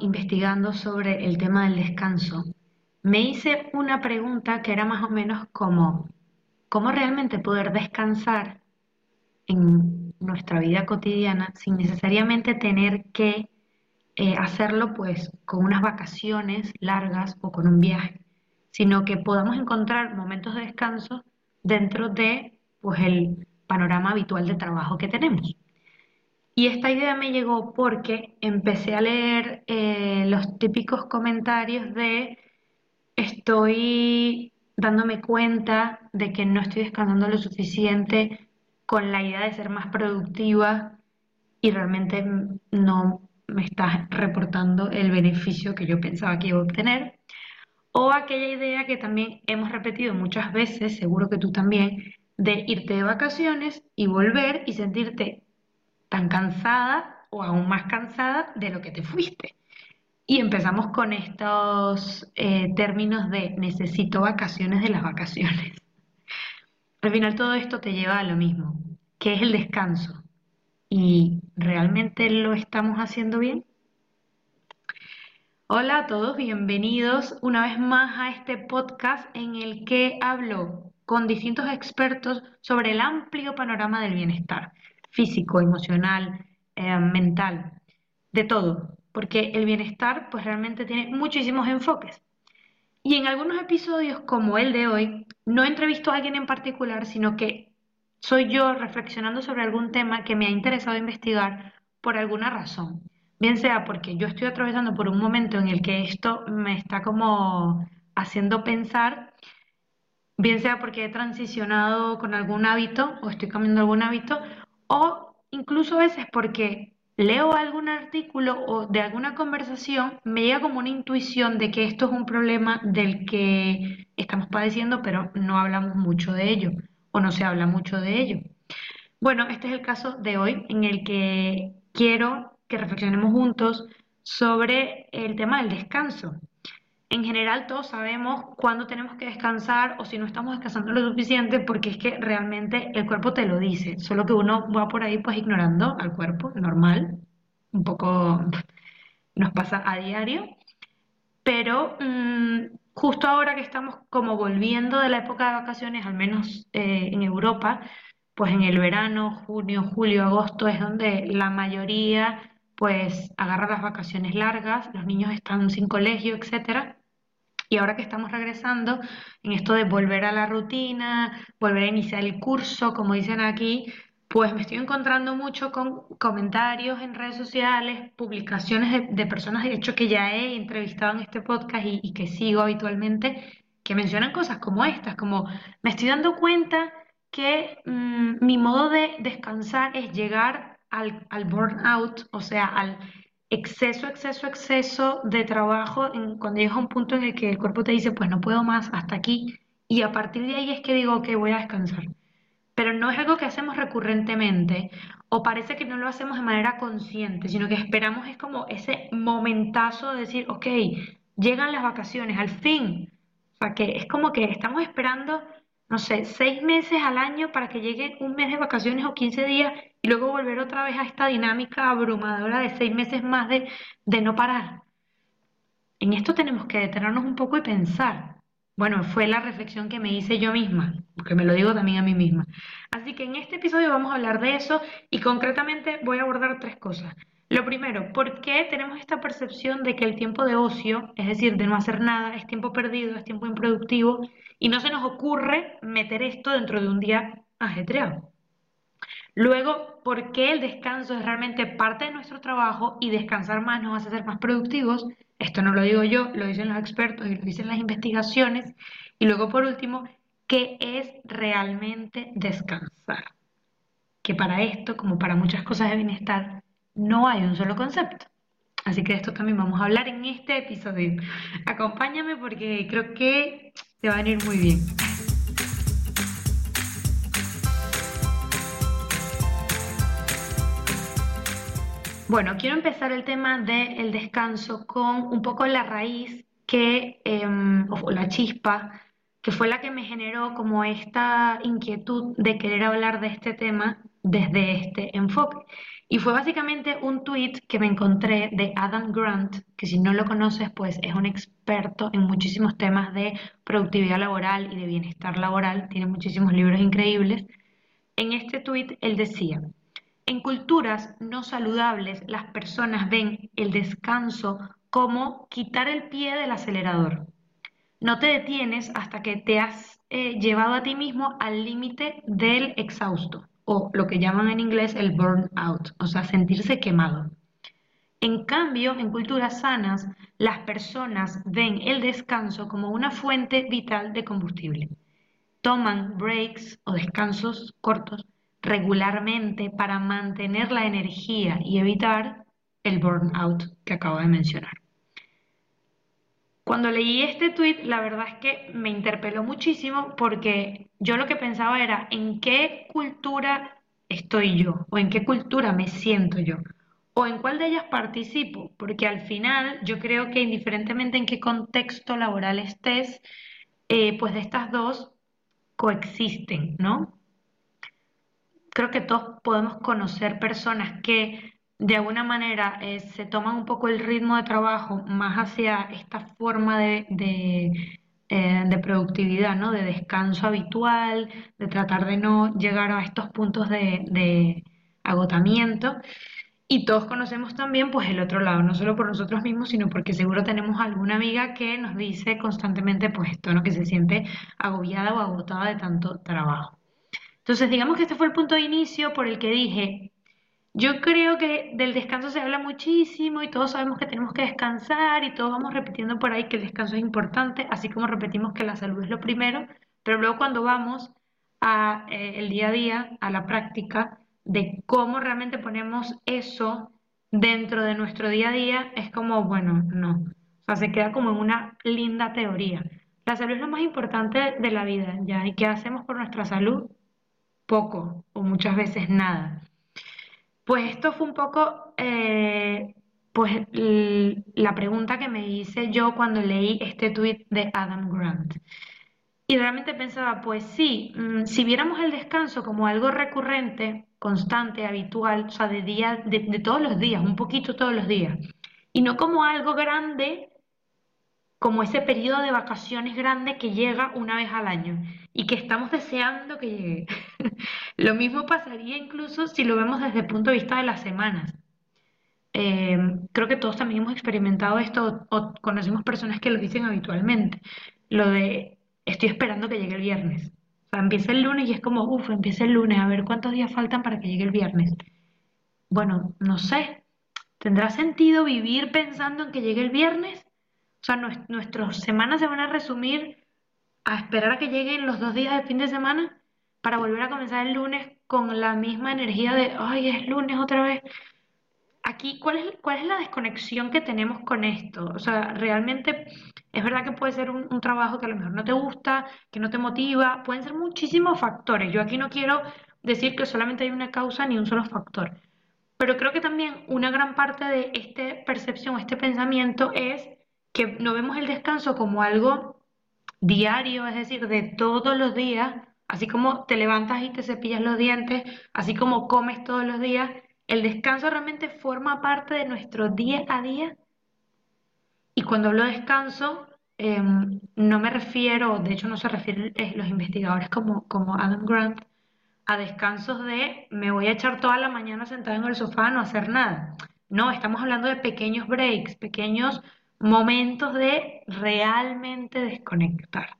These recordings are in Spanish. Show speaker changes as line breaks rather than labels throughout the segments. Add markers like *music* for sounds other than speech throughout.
investigando sobre el tema del descanso, me hice una pregunta que era más o menos como, ¿cómo realmente poder descansar en nuestra vida cotidiana sin necesariamente tener que eh, hacerlo pues con unas vacaciones largas o con un viaje, sino que podamos encontrar momentos de descanso dentro de pues el panorama habitual de trabajo que tenemos. Y esta idea me llegó porque empecé a leer eh, los típicos comentarios de estoy dándome cuenta de que no estoy descansando lo suficiente con la idea de ser más productiva y realmente no me está reportando el beneficio que yo pensaba que iba a obtener. O aquella idea que también hemos repetido muchas veces, seguro que tú también, de irte de vacaciones y volver y sentirte tan cansada o aún más cansada de lo que te fuiste. Y empezamos con estos eh, términos de necesito vacaciones de las vacaciones. *laughs* Al final todo esto te lleva a lo mismo, que es el descanso. ¿Y realmente lo estamos haciendo bien? Hola a todos, bienvenidos una vez más a este podcast en el que hablo con distintos expertos sobre el amplio panorama del bienestar físico, emocional, eh, mental, de todo, porque el bienestar pues realmente tiene muchísimos enfoques. Y en algunos episodios como el de hoy, no entrevisto a alguien en particular, sino que soy yo reflexionando sobre algún tema que me ha interesado investigar por alguna razón. Bien sea porque yo estoy atravesando por un momento en el que esto me está como haciendo pensar, bien sea porque he transicionado con algún hábito o estoy cambiando algún hábito, o incluso a veces porque leo algún artículo o de alguna conversación, me llega como una intuición de que esto es un problema del que estamos padeciendo, pero no hablamos mucho de ello o no se habla mucho de ello. Bueno, este es el caso de hoy en el que quiero que reflexionemos juntos sobre el tema del descanso. En general todos sabemos cuándo tenemos que descansar o si no estamos descansando lo suficiente porque es que realmente el cuerpo te lo dice, solo que uno va por ahí pues ignorando al cuerpo, normal, un poco nos pasa a diario, pero mm, justo ahora que estamos como volviendo de la época de vacaciones, al menos eh, en Europa, pues en el verano, junio, julio, agosto es donde la mayoría pues agarra las vacaciones largas, los niños están sin colegio, etcétera, y ahora que estamos regresando en esto de volver a la rutina, volver a iniciar el curso, como dicen aquí, pues me estoy encontrando mucho con comentarios en redes sociales, publicaciones de, personas, de hecho, que ya he entrevistado en este podcast y, que sigo habitualmente, que mencionan cosas como estas, como me estoy dando cuenta que mm, mi modo de descansar es llegar al, al burnout, o sea, al exceso, exceso, exceso de trabajo en, cuando llega a un punto en el que el cuerpo te dice, pues no puedo más, hasta aquí, y a partir de ahí es que digo, que voy a descansar. Pero no es algo que hacemos recurrentemente o parece que no lo hacemos de manera consciente, sino que esperamos es como ese momentazo de decir, ok, llegan las vacaciones, al fin. O sea, que es como que estamos esperando no sé, seis meses al año para que llegue un mes de vacaciones o 15 días y luego volver otra vez a esta dinámica abrumadora de seis meses más de, de no parar. En esto tenemos que detenernos un poco y pensar. Bueno, fue la reflexión que me hice yo misma, porque me lo digo también a mí misma. Así que en este episodio vamos a hablar de eso y concretamente voy a abordar tres cosas. Lo primero, ¿por qué tenemos esta percepción de que el tiempo de ocio, es decir, de no hacer nada, es tiempo perdido, es tiempo improductivo y no se nos ocurre meter esto dentro de un día ajetreado? Luego, ¿por qué el descanso es realmente parte de nuestro trabajo y descansar más nos hace ser más productivos? Esto no lo digo yo, lo dicen los expertos y lo dicen las investigaciones. Y luego, por último, ¿qué es realmente descansar? Que para esto, como para muchas cosas de bienestar, no hay un solo concepto. Así que de esto también vamos a hablar en este episodio. Acompáñame porque creo que te va a venir muy bien. Bueno, quiero empezar el tema del descanso con un poco la raíz que, em, o la chispa, que fue la que me generó como esta inquietud de querer hablar de este tema desde este enfoque. Y fue básicamente un tweet que me encontré de Adam Grant, que si no lo conoces, pues es un experto en muchísimos temas de productividad laboral y de bienestar laboral, tiene muchísimos libros increíbles. En este tweet él decía, en culturas no saludables las personas ven el descanso como quitar el pie del acelerador. No te detienes hasta que te has eh, llevado a ti mismo al límite del exhausto o lo que llaman en inglés el burnout, o sea, sentirse quemado. En cambio, en culturas sanas, las personas ven el descanso como una fuente vital de combustible. Toman breaks o descansos cortos regularmente para mantener la energía y evitar el burnout que acabo de mencionar. Cuando leí este tweet, la verdad es que me interpeló muchísimo porque yo lo que pensaba era en qué cultura estoy yo o en qué cultura me siento yo o en cuál de ellas participo, porque al final yo creo que indiferentemente en qué contexto laboral estés, eh, pues de estas dos coexisten, ¿no? Creo que todos podemos conocer personas que de alguna manera eh, se toman un poco el ritmo de trabajo más hacia esta forma de, eh, de, productividad, ¿no? de descanso habitual, de tratar de no llegar a estos puntos de, de, agotamiento. Y todos conocemos también pues el otro lado, no solo por nosotros mismos, sino porque seguro tenemos alguna amiga que nos dice constantemente pues esto, ¿no? que se siente agobiada o agotada de tanto trabajo. Entonces, digamos que este fue el punto de inicio por el que dije, yo creo que del descanso se habla muchísimo y todos sabemos que tenemos que descansar y todos vamos repitiendo por ahí que el descanso es importante, así como repetimos que la salud es lo primero, pero luego cuando vamos a eh, día a día, a la práctica de cómo realmente ponemos eso dentro de nuestro día a día, es como, bueno, no. O sea, se queda como en una linda teoría. La salud es lo más importante de la vida, ¿ya? ¿Y qué hacemos por nuestra salud? Poco o muchas veces nada. Pues esto fue un poco eh, pues, la pregunta que me hice yo cuando leí este tuit de Adam Grant. Y realmente pensaba, pues sí, mm, si viéramos el descanso como algo recurrente, constante, habitual, o sea, de, día, de, de todos los días, un poquito todos los días, y no como algo grande, como ese periodo de vacaciones grande que llega una vez al año y que estamos deseando que llegue. *laughs* lo mismo pasaría incluso si lo vemos desde el punto de vista de las semanas. Eh, creo que todos también hemos experimentado esto o, conocemos personas que lo dicen habitualmente. Lo de estoy esperando que llegue el viernes. O sea, empieza el lunes y es como, uff, empieza el lunes, a ver cuántos días faltan para que llegue el viernes. Bueno, no sé. ¿Tendrá sentido vivir pensando en que llegue el viernes? O sea, nuestras semanas se van a resumir a esperar a que lleguen los dos días de fin de semana para volver a comenzar el lunes con la misma energía de, ay, es lunes otra vez. Aquí, ¿cuál es, cuál es la desconexión que tenemos con esto? O sea, realmente es verdad que puede ser un, un trabajo que a lo mejor no te gusta, que no te motiva, pueden ser muchísimos factores. Yo aquí no quiero decir que solamente hay una causa ni un solo factor. Pero creo que también una gran parte de esta percepción, este pensamiento es que no vemos el descanso como algo diario, es decir, de todos los días, así como te levantas y te cepillas los dientes, así como comes todos los días, el descanso realmente forma parte de nuestro día a día. Y cuando hablo de descanso, em, no me refiero, de hecho no se refieren eh, los investigadores como, como Adam Grant, a descansos de me voy a echar toda la mañana sentada en el sofá a no hacer nada. No, estamos hablando de pequeños breaks, pequeños momentos de realmente desconectar.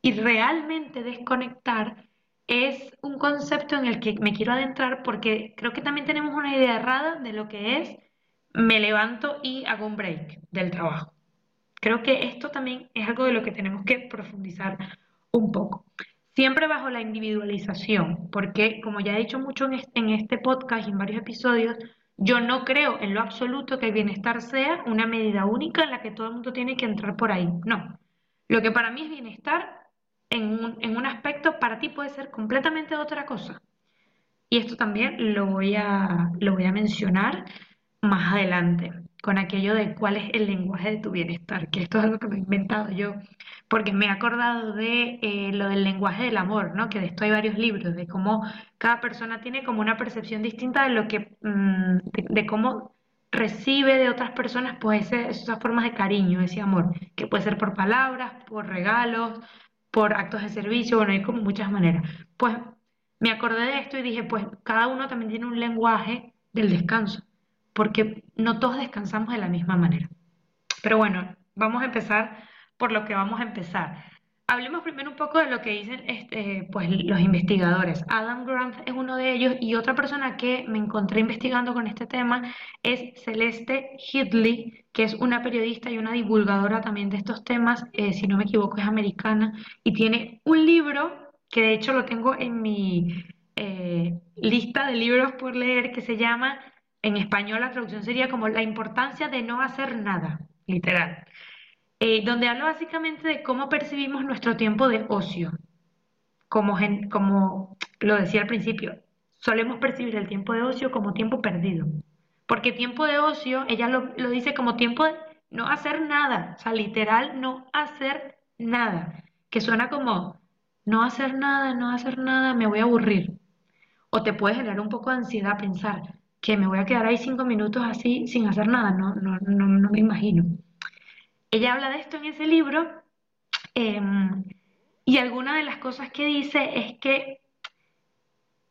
Y realmente desconectar es un concepto en el que me quiero adentrar porque creo que también tenemos una idea errada de lo que es me levanto y hago un break del trabajo. Creo que esto también es algo de lo que tenemos que profundizar un poco. Siempre bajo la individualización, porque como ya he dicho mucho en este podcast y en varios episodios, yo no creo en lo absoluto que el bienestar sea una medida única en la que todo el mundo tiene que entrar por ahí. No. Lo que para mí es bienestar en un, aspecto, para ti puede ser completamente otra cosa. Y esto también lo voy a, lo voy a mencionar más adelante. Con aquello de cuál es el lenguaje de tu bienestar, que esto es algo que me he inventado yo, porque me he acordado de eh, lo del lenguaje del amor, ¿no? Que de esto hay varios libros, de cómo cada persona tiene como una percepción distinta de lo que, mm, de, cómo recibe de otras personas pues esas formas de cariño, ese amor, que puede ser por palabras, por regalos, por actos de servicio, bueno, hay como muchas maneras. Pues me acordé de esto y dije, pues cada uno también tiene un lenguaje del descanso porque no todos descansamos de la misma manera. Pero bueno, vamos a empezar por lo que vamos a empezar. Hablemos primero un poco de lo que dicen este, pues, los investigadores. Adam Grant es uno de ellos y otra persona que me encontré investigando con este tema es Celeste Hidley, que es una periodista y una divulgadora también de estos temas, eh, si no me equivoco es americana, y tiene un libro que de hecho lo tengo en mi eh, lista de libros por leer que se llama en español la traducción sería como la importancia de no hacer nada, literal. Eh, donde habla básicamente de cómo percibimos nuestro tiempo de ocio. Como, como lo decía al principio, solemos percibir el tiempo de ocio como tiempo perdido. Porque tiempo de ocio, ella lo, lo dice como tiempo de no hacer nada, o sea, literal, no hacer nada. Que suena como no hacer nada, no hacer nada, me voy a aburrir. O te puede generar un poco de ansiedad pensar, que me voy a quedar ahí cinco minutos así sin hacer nada, no, no, no, no me imagino. Ella habla de esto en ese libro em, y alguna de las cosas que dice es que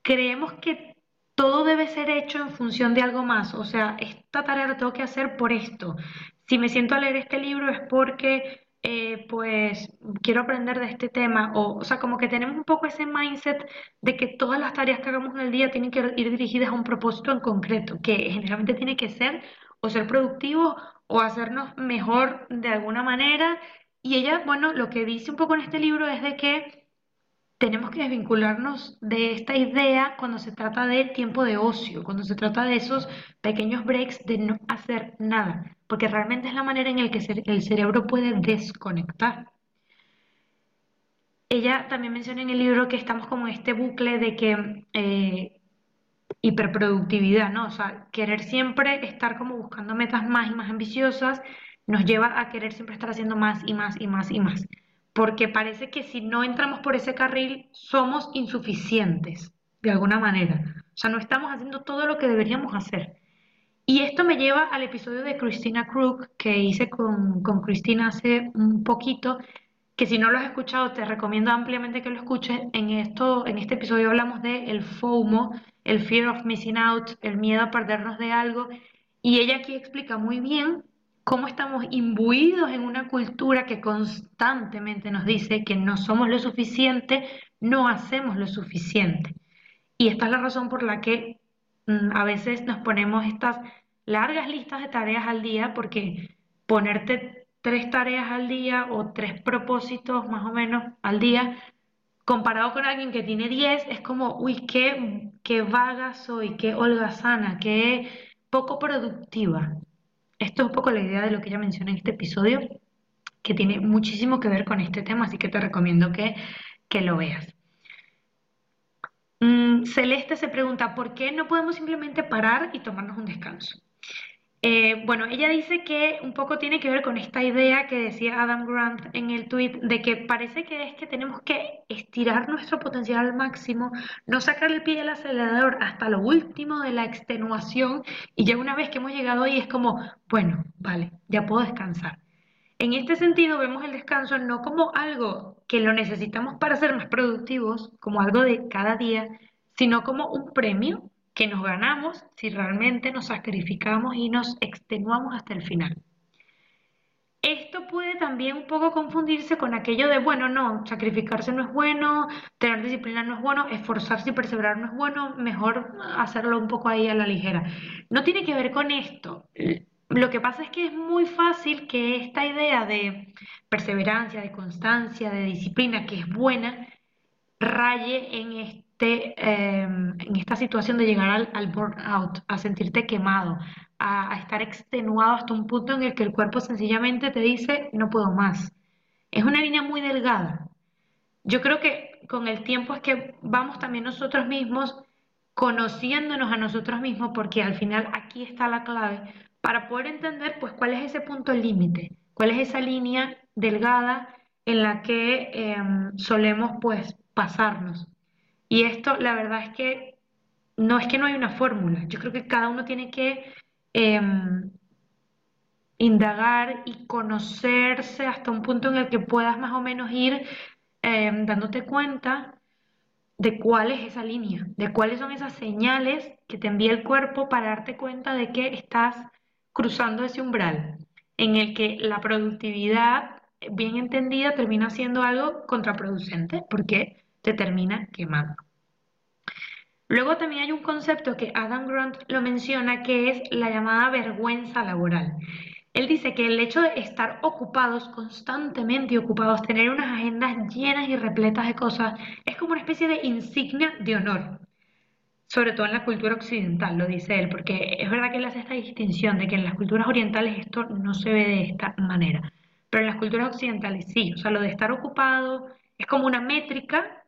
creemos que todo debe ser hecho en función de algo más, o sea, esta tarea la tengo que hacer por esto. Si me siento a leer este libro es porque eh, pues quiero aprender de este tema, o, o sea, como que tenemos un poco ese mindset de que todas las tareas que hagamos en el día tienen que ir dirigidas a un propósito en concreto, que generalmente tiene que ser o ser productivo o hacernos mejor de alguna manera. Y ella, bueno, lo que dice un poco en este libro es de que tenemos que desvincularnos de esta idea cuando se trata de tiempo de ocio, cuando se trata de esos pequeños breaks de no hacer nada, porque realmente es la manera en la que el cerebro puede desconectar. Ella también menciona en el libro que estamos como en este bucle de que eh, hiperproductividad, ¿no? O sea, querer siempre estar como buscando metas más y más ambiciosas nos lleva a querer siempre estar haciendo más y más y más y más porque parece que si no entramos por ese carril somos insuficientes, de alguna manera. O sea, no estamos haciendo todo lo que deberíamos hacer. Y esto me lleva al episodio de Christina Crook que hice con, con Cristina hace un poquito, que si no lo has escuchado te recomiendo ampliamente que lo escuches. En, esto, en este episodio hablamos de el FOMO, el Fear of Missing Out, el miedo a perdernos de algo. Y ella aquí explica muy bien cómo estamos imbuidos en una cultura que constantemente nos dice que no somos lo suficiente, no hacemos lo suficiente. Y esta es la razón por la que a veces nos ponemos estas largas listas de tareas al día, porque ponerte tres tareas al día o tres propósitos más o menos al día, comparado con alguien que tiene diez, es como, uy, qué, qué vaga soy, qué holgazana, qué poco productiva. Esto es un poco la idea de lo que ella menciona en este episodio, que tiene muchísimo que ver con este tema, así que te recomiendo que, que lo veas. Mm, Celeste se pregunta, ¿por qué no podemos simplemente parar y tomarnos un descanso? Eh, bueno, ella dice que un poco tiene que ver con esta idea que decía Adam Grant en el tweet de que parece que es que tenemos que estirar nuestro potencial al máximo, no sacar el pie del acelerador hasta lo último de la extenuación y ya una vez que hemos llegado ahí es como, bueno, vale, ya puedo descansar. En este sentido vemos el descanso no como algo que lo necesitamos para ser más productivos, como algo de cada día, sino como un premio que nos ganamos si realmente nos sacrificamos y nos extenuamos hasta el final. Esto puede también un poco confundirse con aquello de, bueno, no, sacrificarse no es bueno, tener disciplina no es bueno, esforzarse y perseverar no es bueno, mejor hacerlo un poco ahí a la ligera. No tiene que ver con esto. Lo que pasa es que es muy fácil que esta idea de perseverancia, de constancia, de disciplina, que es buena, raye en esto Em, en esta situación de llegar al, burnout, a sentirte quemado, a, estar extenuado hasta un punto en el que el cuerpo sencillamente te dice, no puedo más. Es una línea muy delgada. Yo creo que con el tiempo es que vamos también nosotros mismos conociéndonos a nosotros mismos, porque al final aquí está la clave para poder entender pues cuál es ese punto límite, cuál es esa línea delgada en la que em, solemos pues pasarnos. Y esto la verdad es que no es que no hay una fórmula, yo creo que cada uno tiene que em, indagar y conocerse hasta un punto en el que puedas más o menos ir em, dándote cuenta de cuál es esa línea, de cuáles son esas señales que te envía el cuerpo para darte cuenta de que estás cruzando ese umbral en el que la productividad bien entendida termina siendo algo contraproducente porque te termina quemando. Luego también hay un concepto que Adam Grant lo menciona que es la llamada vergüenza laboral. Él dice que el hecho de estar ocupados, constantemente ocupados, tener unas agendas llenas y repletas de cosas, es como una especie de insignia de honor. Sobre todo en la cultura occidental, lo dice él, porque es verdad que él hace esta distinción de que en las culturas orientales esto no se ve de esta manera, pero en las culturas occidentales sí, o sea, lo de estar ocupado es como una métrica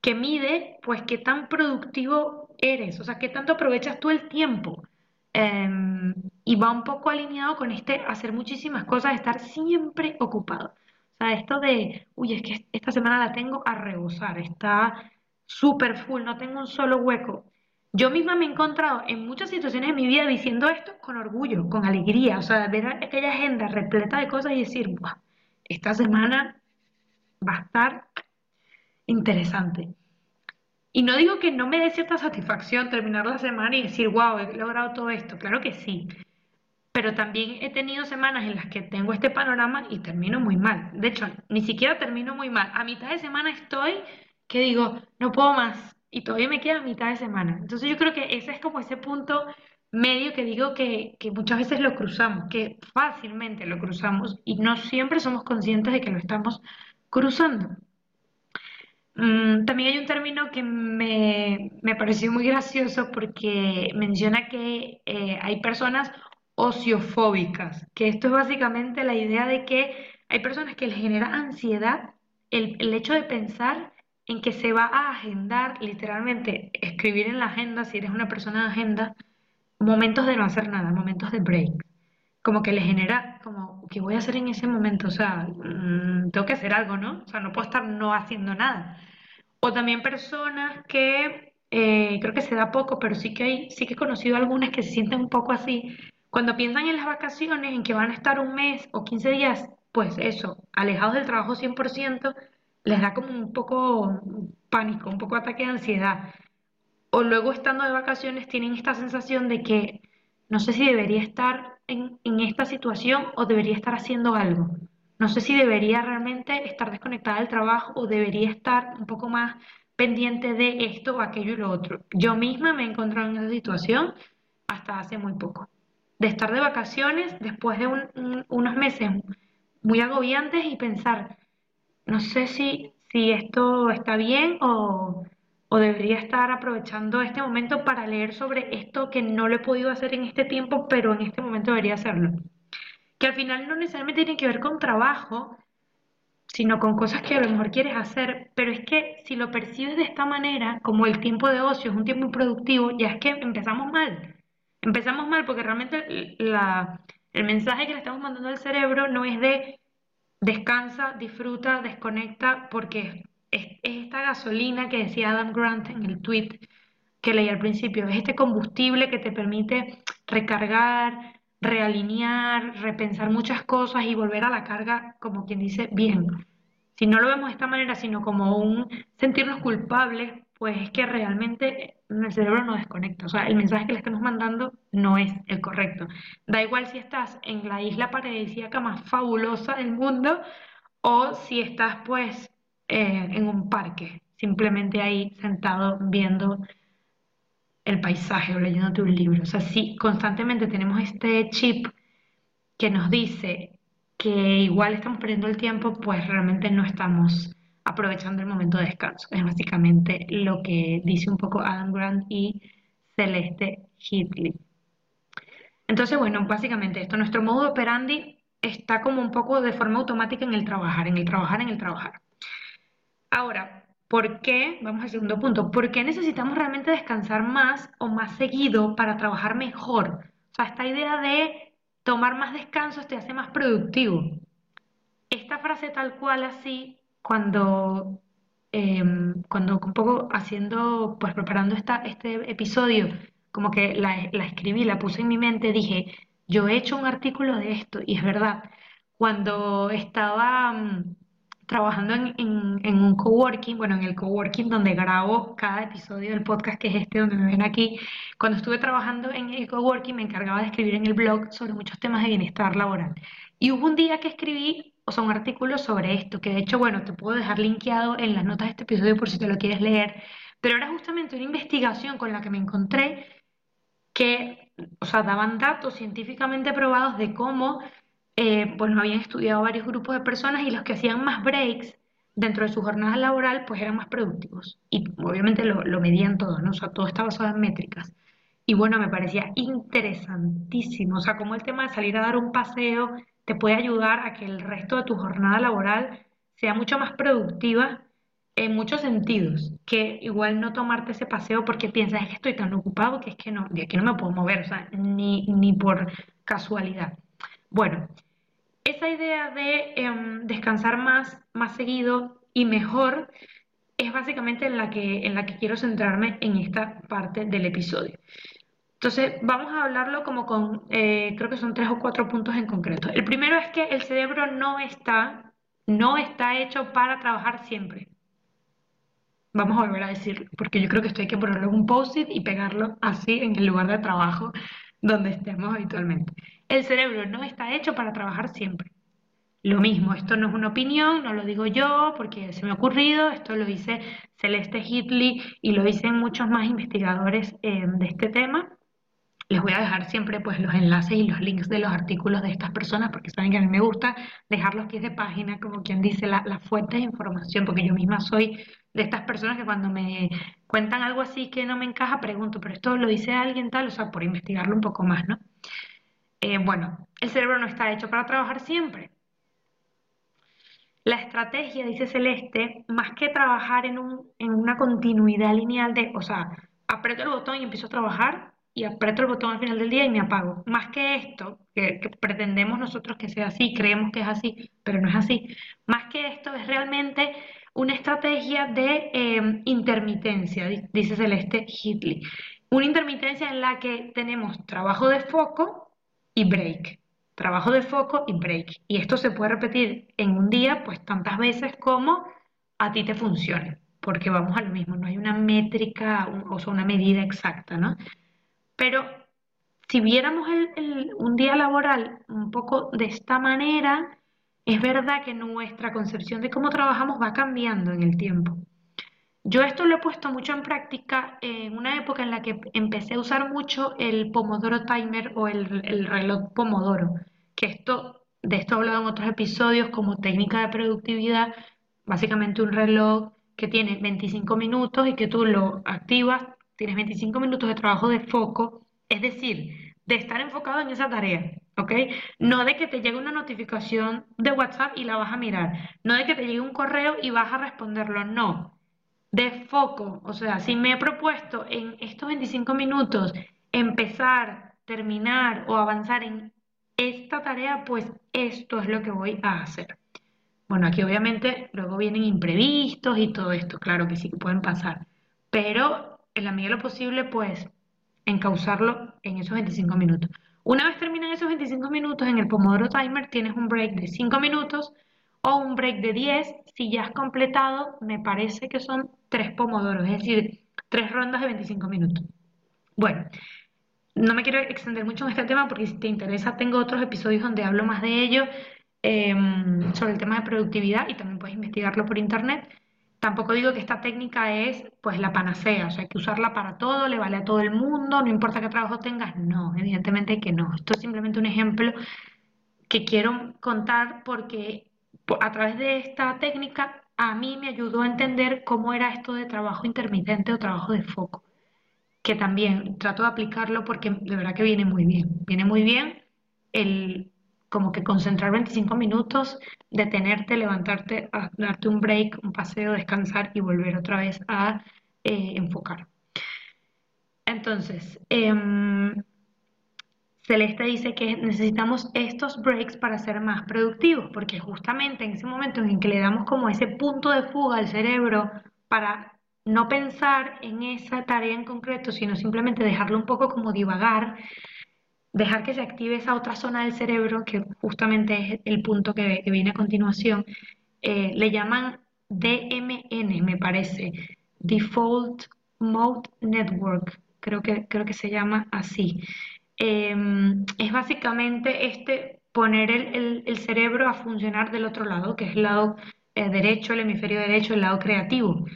que mide, pues, qué tan productivo eres, o sea, qué tanto aprovechas tú el tiempo. Em, y va un poco alineado con este hacer muchísimas cosas, estar siempre ocupado. O sea, esto de, uy, es que esta semana la tengo a rebosar, está súper full, no tengo un solo hueco. Yo misma me he encontrado en muchas situaciones de mi vida diciendo esto con orgullo, con alegría, o sea, ver aquella agenda repleta de cosas y decir, esta semana va a estar interesante. Y no digo que no me dé cierta satisfacción terminar la semana y decir, wow, he logrado todo esto. Claro que sí. Pero también he tenido semanas en las que tengo este panorama y termino muy mal. De hecho, ni siquiera termino muy mal. A mitad de semana estoy que digo, no puedo más. Y todavía me queda mitad de semana. Entonces yo creo que ese es como ese punto medio que digo que, que muchas veces lo cruzamos, que fácilmente lo cruzamos y no siempre somos conscientes de que lo estamos cruzando. Mm, también hay un término que me, pareció muy gracioso porque menciona que eh, hay personas ociofóbicas, que esto es básicamente la idea de que hay personas que les genera ansiedad el, el hecho de pensar en que se va a agendar, literalmente, escribir en la agenda, si eres una persona de agenda, momentos de no hacer nada, momentos de break. Como que les genera, como, ¿qué voy a hacer en ese momento? O sea, mm, tengo que hacer algo, ¿no? O sea, no puedo estar no haciendo nada. O también personas que, eh, creo que se da poco, pero sí que, hay, sí que he conocido algunas que se sienten un poco así. Cuando piensan en las vacaciones, en que van a estar un mes o 15 días, pues eso, alejados del trabajo 100%, les da como un poco pánico, un poco ataque de ansiedad. O luego estando de vacaciones tienen esta sensación de que no sé si debería estar en, en esta situación o debería estar haciendo algo. No sé si debería realmente estar desconectada del trabajo o debería estar un poco más pendiente de esto o aquello y lo otro. Yo misma me he encontrado en esa situación hasta hace muy poco. De estar de vacaciones después de unos meses muy agobiantes y pensar, no sé si, si esto está bien o, o debería estar aprovechando este momento para leer sobre esto que no lo he podido hacer en este tiempo, pero en este momento debería hacerlo que al final no necesariamente tienen que ver con trabajo, sino con cosas que a lo mejor quieres hacer, pero es que si lo percibes de esta manera, como el tiempo de ocio es un tiempo productivo, ya es que empezamos mal. Empezamos mal porque realmente la, el mensaje que le estamos mandando al cerebro no es de descansa, disfruta, desconecta, porque es, es esta gasolina que decía Adam Grant en el tweet que leí al principio, es este combustible que te permite recargar, realinear, repensar muchas cosas y volver a la carga, como quien dice, bien. Si no lo vemos de esta manera, sino como un sentirnos culpables, pues es que realmente el cerebro no desconecta. O sea, el mensaje que le estamos mandando no es el correcto. Da igual si estás en la isla paradisíaca más fabulosa del mundo o si estás pues eh, en un parque, simplemente ahí sentado viendo el paisaje o leyéndote un libro. O sea, si constantemente tenemos este chip que nos dice que igual estamos perdiendo el tiempo, pues realmente no estamos aprovechando el momento de descanso. Es básicamente lo que dice un poco Adam Grant y Celeste Hitley. Entonces, bueno, básicamente esto, nuestro modo operandi está como un poco de forma automática en el trabajar, en el trabajar, en el trabajar. Ahora, ¿Por qué? Vamos al segundo punto. ¿Por qué necesitamos realmente descansar más o más seguido para trabajar mejor? O sea, esta idea de tomar más descansos te hace más productivo. Esta frase tal cual así, cuando, em, cuando un poco haciendo, pues preparando esta, este episodio, como que la, la escribí, la puse en mi mente, dije, yo he hecho un artículo de esto y es verdad. Cuando estaba mm, trabajando en, en, un coworking, bueno, en el coworking donde grabo cada episodio del podcast, que es este donde me ven aquí, cuando estuve trabajando en el coworking me encargaba de escribir en el blog sobre muchos temas de bienestar laboral. Y hubo un día que escribí, o sea, un artículo sobre esto, que de hecho, bueno, te puedo dejar linkeado en las notas de este episodio por si te lo quieres leer, pero era justamente una investigación con la que me encontré que, o sea, daban datos científicamente probados de cómo eh, pues lo habían estudiado varios grupos de personas y los que hacían más breaks dentro de su jornada laboral, pues eran más productivos. Y obviamente lo, lo medían todo, ¿no? O sea, todo está basado en métricas. Y bueno, me parecía interesantísimo, o sea, cómo el tema de salir a dar un paseo te puede ayudar a que el resto de tu jornada laboral sea mucho más productiva en muchos sentidos, que igual no tomarte ese paseo porque piensas que estoy tan ocupado que es que no, de aquí no me puedo mover, o sea, ni, ni por casualidad. Bueno, esa idea de em, descansar más, más seguido y mejor es básicamente en la que, en la que quiero centrarme en esta parte del episodio. Entonces, vamos a hablarlo como con, eh, creo que son tres o cuatro puntos en concreto. El primero es que el cerebro no está, no está hecho para trabajar siempre. Vamos a volver a decirlo, porque yo creo que esto hay que ponerlo en un post-it y pegarlo así en el lugar de trabajo donde estemos habitualmente. El cerebro no está hecho para trabajar siempre. Lo mismo, esto no es una opinión, no lo digo yo porque se me ha ocurrido, esto lo dice Celeste Hitley y lo dicen muchos más investigadores eh, de este tema. Les voy a dejar siempre pues los enlaces y los links de los artículos de estas personas porque saben que a mí me gusta dejar los pies de página, como quien dice, la, las fuentes de información, porque yo misma soy de estas personas que cuando me cuentan algo así que no me encaja, pregunto, pero esto lo dice alguien tal, o sea, por investigarlo un poco más, ¿no? Eh, bueno, el cerebro no está hecho para trabajar siempre. La estrategia, dice Celeste, más que trabajar en, una continuidad lineal de, o sea, aprieto el botón y empiezo a trabajar y aprieto el botón al final del día y me apago. Más que esto, que, pretendemos nosotros que sea así, creemos que es así, pero no es así. Más que esto es realmente una estrategia de eh, intermitencia, dice Celeste Hitley. Una intermitencia en la que tenemos trabajo de foco, y break. Trabajo de foco y break. Y esto se puede repetir en un día, pues tantas veces como a ti te funcione, porque vamos a lo mismo, no hay una métrica o sea, una medida exacta, ¿no? Pero si viéramos un día laboral un poco de esta manera, es verdad que nuestra concepción de cómo trabajamos va cambiando en el tiempo. Yo esto lo he puesto mucho en práctica en una época en la que empecé a usar mucho el Pomodoro Timer o el, reloj Pomodoro, que esto, de esto he hablado en otros episodios como técnica de productividad, básicamente un reloj que tiene 25 minutos y que tú lo activas, tienes 25 minutos de trabajo de foco, es decir, de estar enfocado en esa tarea, ¿ok? No de que te llegue una notificación de WhatsApp y la vas a mirar, no de que te llegue un correo y vas a responderlo, no de foco. O sea, si me he propuesto en estos 25 minutos empezar, terminar o avanzar en esta tarea, pues esto es lo que voy a hacer. Bueno, aquí obviamente luego vienen imprevistos y todo esto, claro que sí que pueden pasar, pero en la medida de lo posible, pues encauzarlo en esos 25 minutos. Una vez terminan esos 25 minutos en el Pomodoro Timer, tienes un break de 5 minutos o un break de 10 si ya has completado, me parece que son tres pomodoros, es decir, tres rondas de 25 minutos. Bueno, no me quiero extender mucho en este tema porque si te interesa tengo otros episodios donde hablo más de ello em, sobre el tema de productividad y también puedes investigarlo por internet. Tampoco digo que esta técnica es pues la panacea, o sea, hay que usarla para todo, le vale a todo el mundo, no importa qué trabajo tengas, no, evidentemente que no. Esto es simplemente un ejemplo que quiero contar porque a través de esta técnica a mí me ayudó a entender cómo era esto de trabajo intermitente o trabajo de foco, que también trato de aplicarlo porque de verdad que viene muy bien. Viene muy bien el como que concentrar 25 minutos, detenerte, levantarte, darte un break, un paseo, descansar y volver otra vez a eh, enfocar. Entonces, em, Celeste dice que necesitamos estos breaks para ser más productivos, porque justamente en ese momento en que le damos como ese punto de fuga al cerebro para no pensar en esa tarea en concreto, sino simplemente dejarlo un poco como divagar, dejar que se active esa otra zona del cerebro, que justamente es el punto que, viene a continuación, eh, le llaman DMN, me parece, Default Mode Network, creo que, creo que se llama así. Em, es básicamente este poner el, cerebro a funcionar del otro lado, que es el lado eh, derecho, el hemisferio derecho, el lado creativo.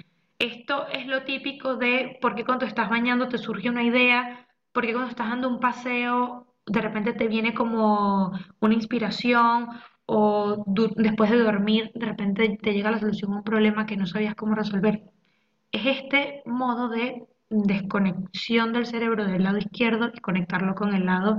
Esto es lo típico de por qué cuando estás bañando te surge una idea, por qué cuando estás dando un paseo de repente te viene como una inspiración o después de dormir de repente te llega la solución a un problema que no sabías cómo resolver. Es este modo de desconexión del cerebro del lado izquierdo y conectarlo con el lado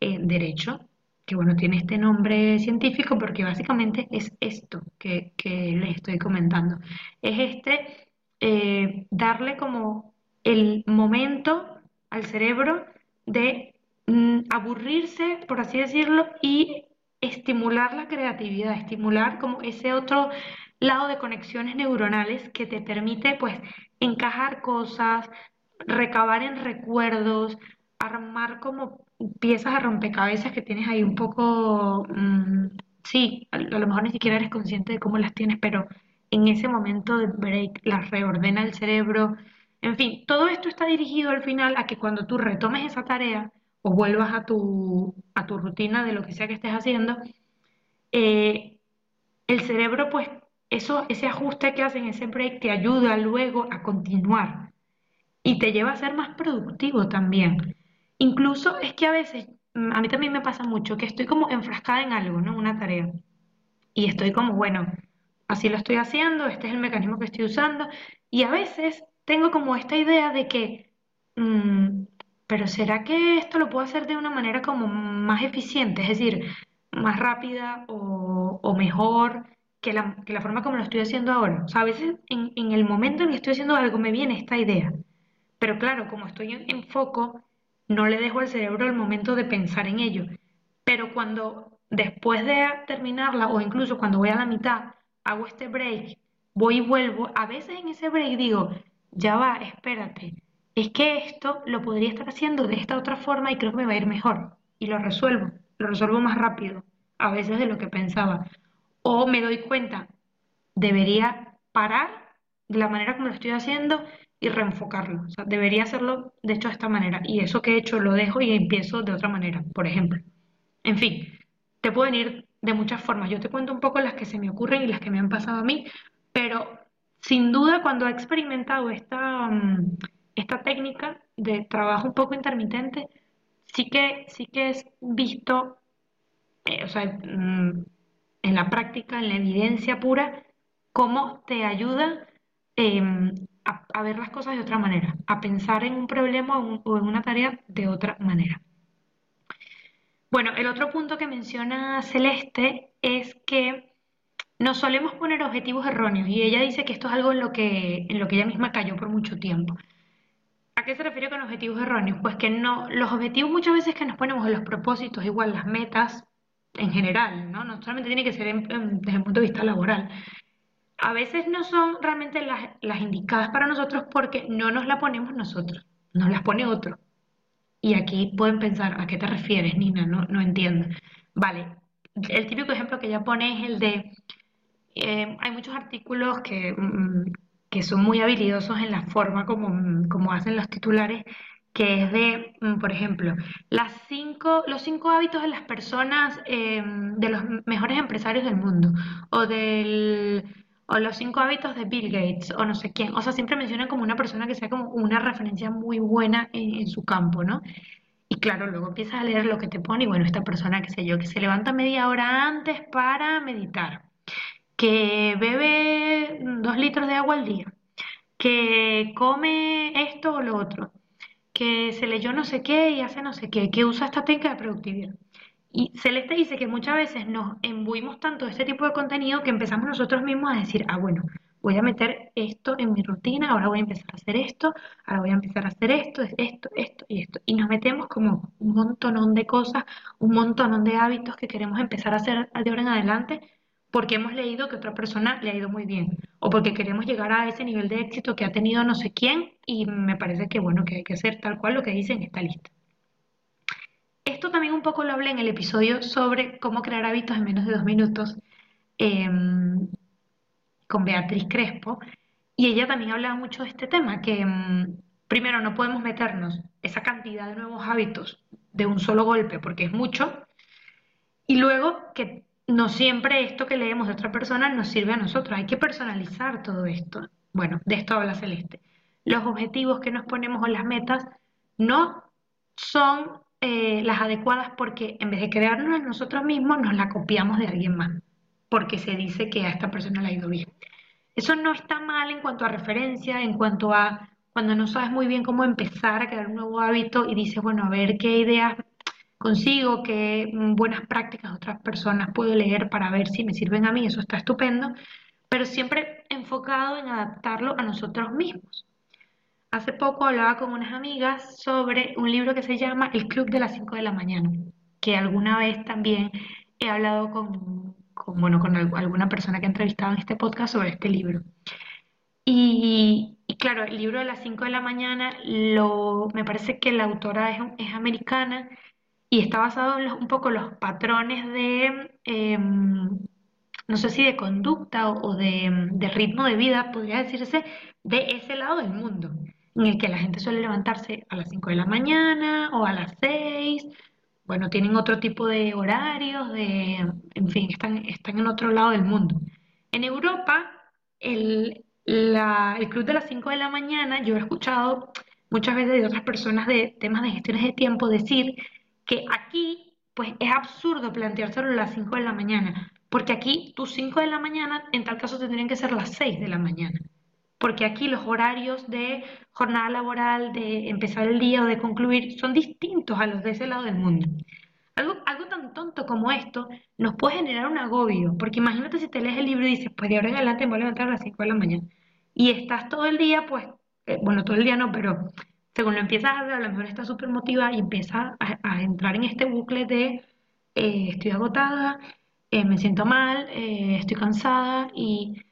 eh, derecho, que bueno, tiene este nombre científico porque básicamente es esto que, les estoy comentando. Es este eh, darle como el momento al cerebro de mm, aburrirse, por así decirlo, y estimular la creatividad, estimular como ese otro lado de conexiones neuronales que te permite pues encajar cosas, recabar en recuerdos, armar como piezas a rompecabezas que tienes ahí un poco, mm, sí, a, lo mejor ni siquiera eres consciente de cómo las tienes, pero en ese momento de break las reordena el cerebro. En fin, todo esto está dirigido al final a que cuando tú retomes esa tarea o vuelvas a tu, a tu rutina de lo que sea que estés haciendo, eh, el cerebro pues eso, ese ajuste que hacen, ese break, te ayuda luego a continuar y te lleva a ser más productivo también. Incluso es que a veces, mm, a mí también me pasa mucho, que estoy como enfrascada en algo, ¿no? Una tarea. Y estoy como, bueno, así lo estoy haciendo, este es el mecanismo que estoy usando. Y a veces tengo como esta idea de que, mm, pero ¿será que esto lo puedo hacer de una manera como más eficiente? Es decir, más rápida o, o mejor que la, que la, forma como lo estoy haciendo ahora. O sea, a veces en, en, el momento en que estoy haciendo algo me viene esta idea. Pero claro, como estoy en, foco, no le dejo al cerebro el momento de pensar en ello. Pero cuando después de terminarla o incluso cuando voy a la mitad, hago este break, voy y vuelvo, a veces en ese break digo, ya va, espérate, es que esto lo podría estar haciendo de esta otra forma y creo que me va a ir mejor. Y lo resuelvo, lo resuelvo más rápido, a veces de lo que pensaba. O me doy cuenta, debería parar de la manera como lo estoy haciendo y reenfocarlo. O sea, debería hacerlo, de hecho, de esta manera. Y eso que he hecho lo dejo y empiezo de otra manera, por ejemplo. En fin, te pueden ir de muchas formas. Yo te cuento un poco las que se me ocurren y las que me han pasado a mí, pero sin duda cuando he experimentado esta, mm, esta técnica de trabajo un poco intermitente, sí que, sí que he visto, eh, o sea, mm, en la práctica, en la evidencia pura, cómo te ayuda em, a, ver las cosas de otra manera, a pensar en un problema o, en una tarea de otra manera. Bueno, el otro punto que menciona Celeste es que nos solemos poner objetivos erróneos y ella dice que esto es algo en lo que, en lo que ella misma cayó por mucho tiempo. ¿A qué se refiere con objetivos erróneos? Pues que no, los objetivos muchas veces que nos ponemos los propósitos, igual las metas, en general, ¿no? No solamente tiene que ser desde el punto de vista laboral. A veces no son realmente las, indicadas para nosotros porque no nos las ponemos nosotros, nos las pone otro. Y aquí pueden pensar, ¿a qué te refieres, Nina? No, no entiendo. Vale, el típico ejemplo que ella pone es el de, eh, hay muchos artículos que, mm, que son muy habilidosos en la forma como, como hacen los titulares que es de, mm, por ejemplo, las cinco, los cinco hábitos de las personas, em, de los mejores empresarios del mundo, o, del, o los cinco hábitos de Bill Gates, o no sé quién. O sea, siempre mencionan como una persona que sea como una referencia muy buena en, su campo, ¿no? Y claro, luego empiezas a leer lo que te pone, y bueno, esta persona, qué sé yo, que se levanta media hora antes para meditar, que bebe dos litros de agua al día, que come esto o lo otro que se leyó no sé qué y hace no sé qué, que usa esta técnica de productividad. Y Celeste dice que muchas veces nos embuimos tanto de este tipo de contenido que empezamos nosotros mismos a decir, ah, bueno, voy a meter esto en mi rutina, ahora voy a empezar a hacer esto, ahora voy a empezar a hacer esto, esto, esto y esto. Y nos metemos como un montón de cosas, un montón de hábitos que queremos empezar a hacer de ahora en adelante porque hemos leído que otra persona le ha ido muy bien o porque queremos llegar a ese nivel de éxito que ha tenido no sé quién y me parece que bueno que hay que hacer tal cual lo que dice en esta lista. Esto también un poco lo hablé en el episodio sobre cómo crear hábitos en menos de dos minutos em, con Beatriz Crespo y ella también hablaba mucho de este tema, que em, primero no podemos meternos esa cantidad de nuevos hábitos de un solo golpe porque es mucho y luego que no siempre esto que leemos de otra persona nos sirve a nosotros, hay que personalizar todo esto. Bueno, de esto habla Celeste. Los objetivos que nos ponemos o las metas no son eh, las adecuadas porque en vez de crearnos nosotros mismos, nos la copiamos de alguien más, porque se dice que a esta persona le ha ido bien. Eso no está mal en cuanto a referencia, en cuanto a cuando no sabes muy bien cómo empezar a crear un nuevo hábito y dices, bueno, a ver qué ideas consigo, qué buenas prácticas otras personas puedo leer para ver si me sirven a mí, eso está estupendo, pero siempre enfocado en adaptarlo a nosotros mismos. Hace poco hablaba con unas amigas sobre un libro que se llama El Club de las 5 de la mañana, que alguna vez también he hablado con, bueno, con alguna persona que ha entrevistado en este podcast sobre este libro. Y, claro, el libro de las 5 de la mañana, lo, me parece que la autora es americana y está basado en un poco los patrones de, em, no sé si de conducta o, de, de, ritmo de vida, podría decirse, de ese lado del mundo en el que la gente suele levantarse a las 5 de la mañana o a las 6. Bueno, tienen otro tipo de horarios, de, en fin, están, están en otro lado del mundo. En Europa, el, el club de las 5 de la mañana, yo he escuchado muchas veces de otras personas de temas de gestiones de tiempo decir que aquí, pues es absurdo planteárselo a las 5 de la mañana, porque aquí tus 5 de la mañana, en tal caso, tendrían que ser las 6 de la mañana porque aquí los horarios de jornada laboral, de empezar el día o de concluir, son distintos a los de ese lado del mundo. Algo, algo tan tonto como esto nos puede generar un agobio, porque imagínate si te lees el libro y dices, pues de ahora en adelante me voy a levantar a las 5 de la mañana, y estás todo el día, pues, eh, bueno, todo el día no, pero según lo empiezas a ver, a lo mejor estás súper motivada y empiezas a, entrar en este bucle de eh, estoy agotada, eh, me siento mal, estoy cansada y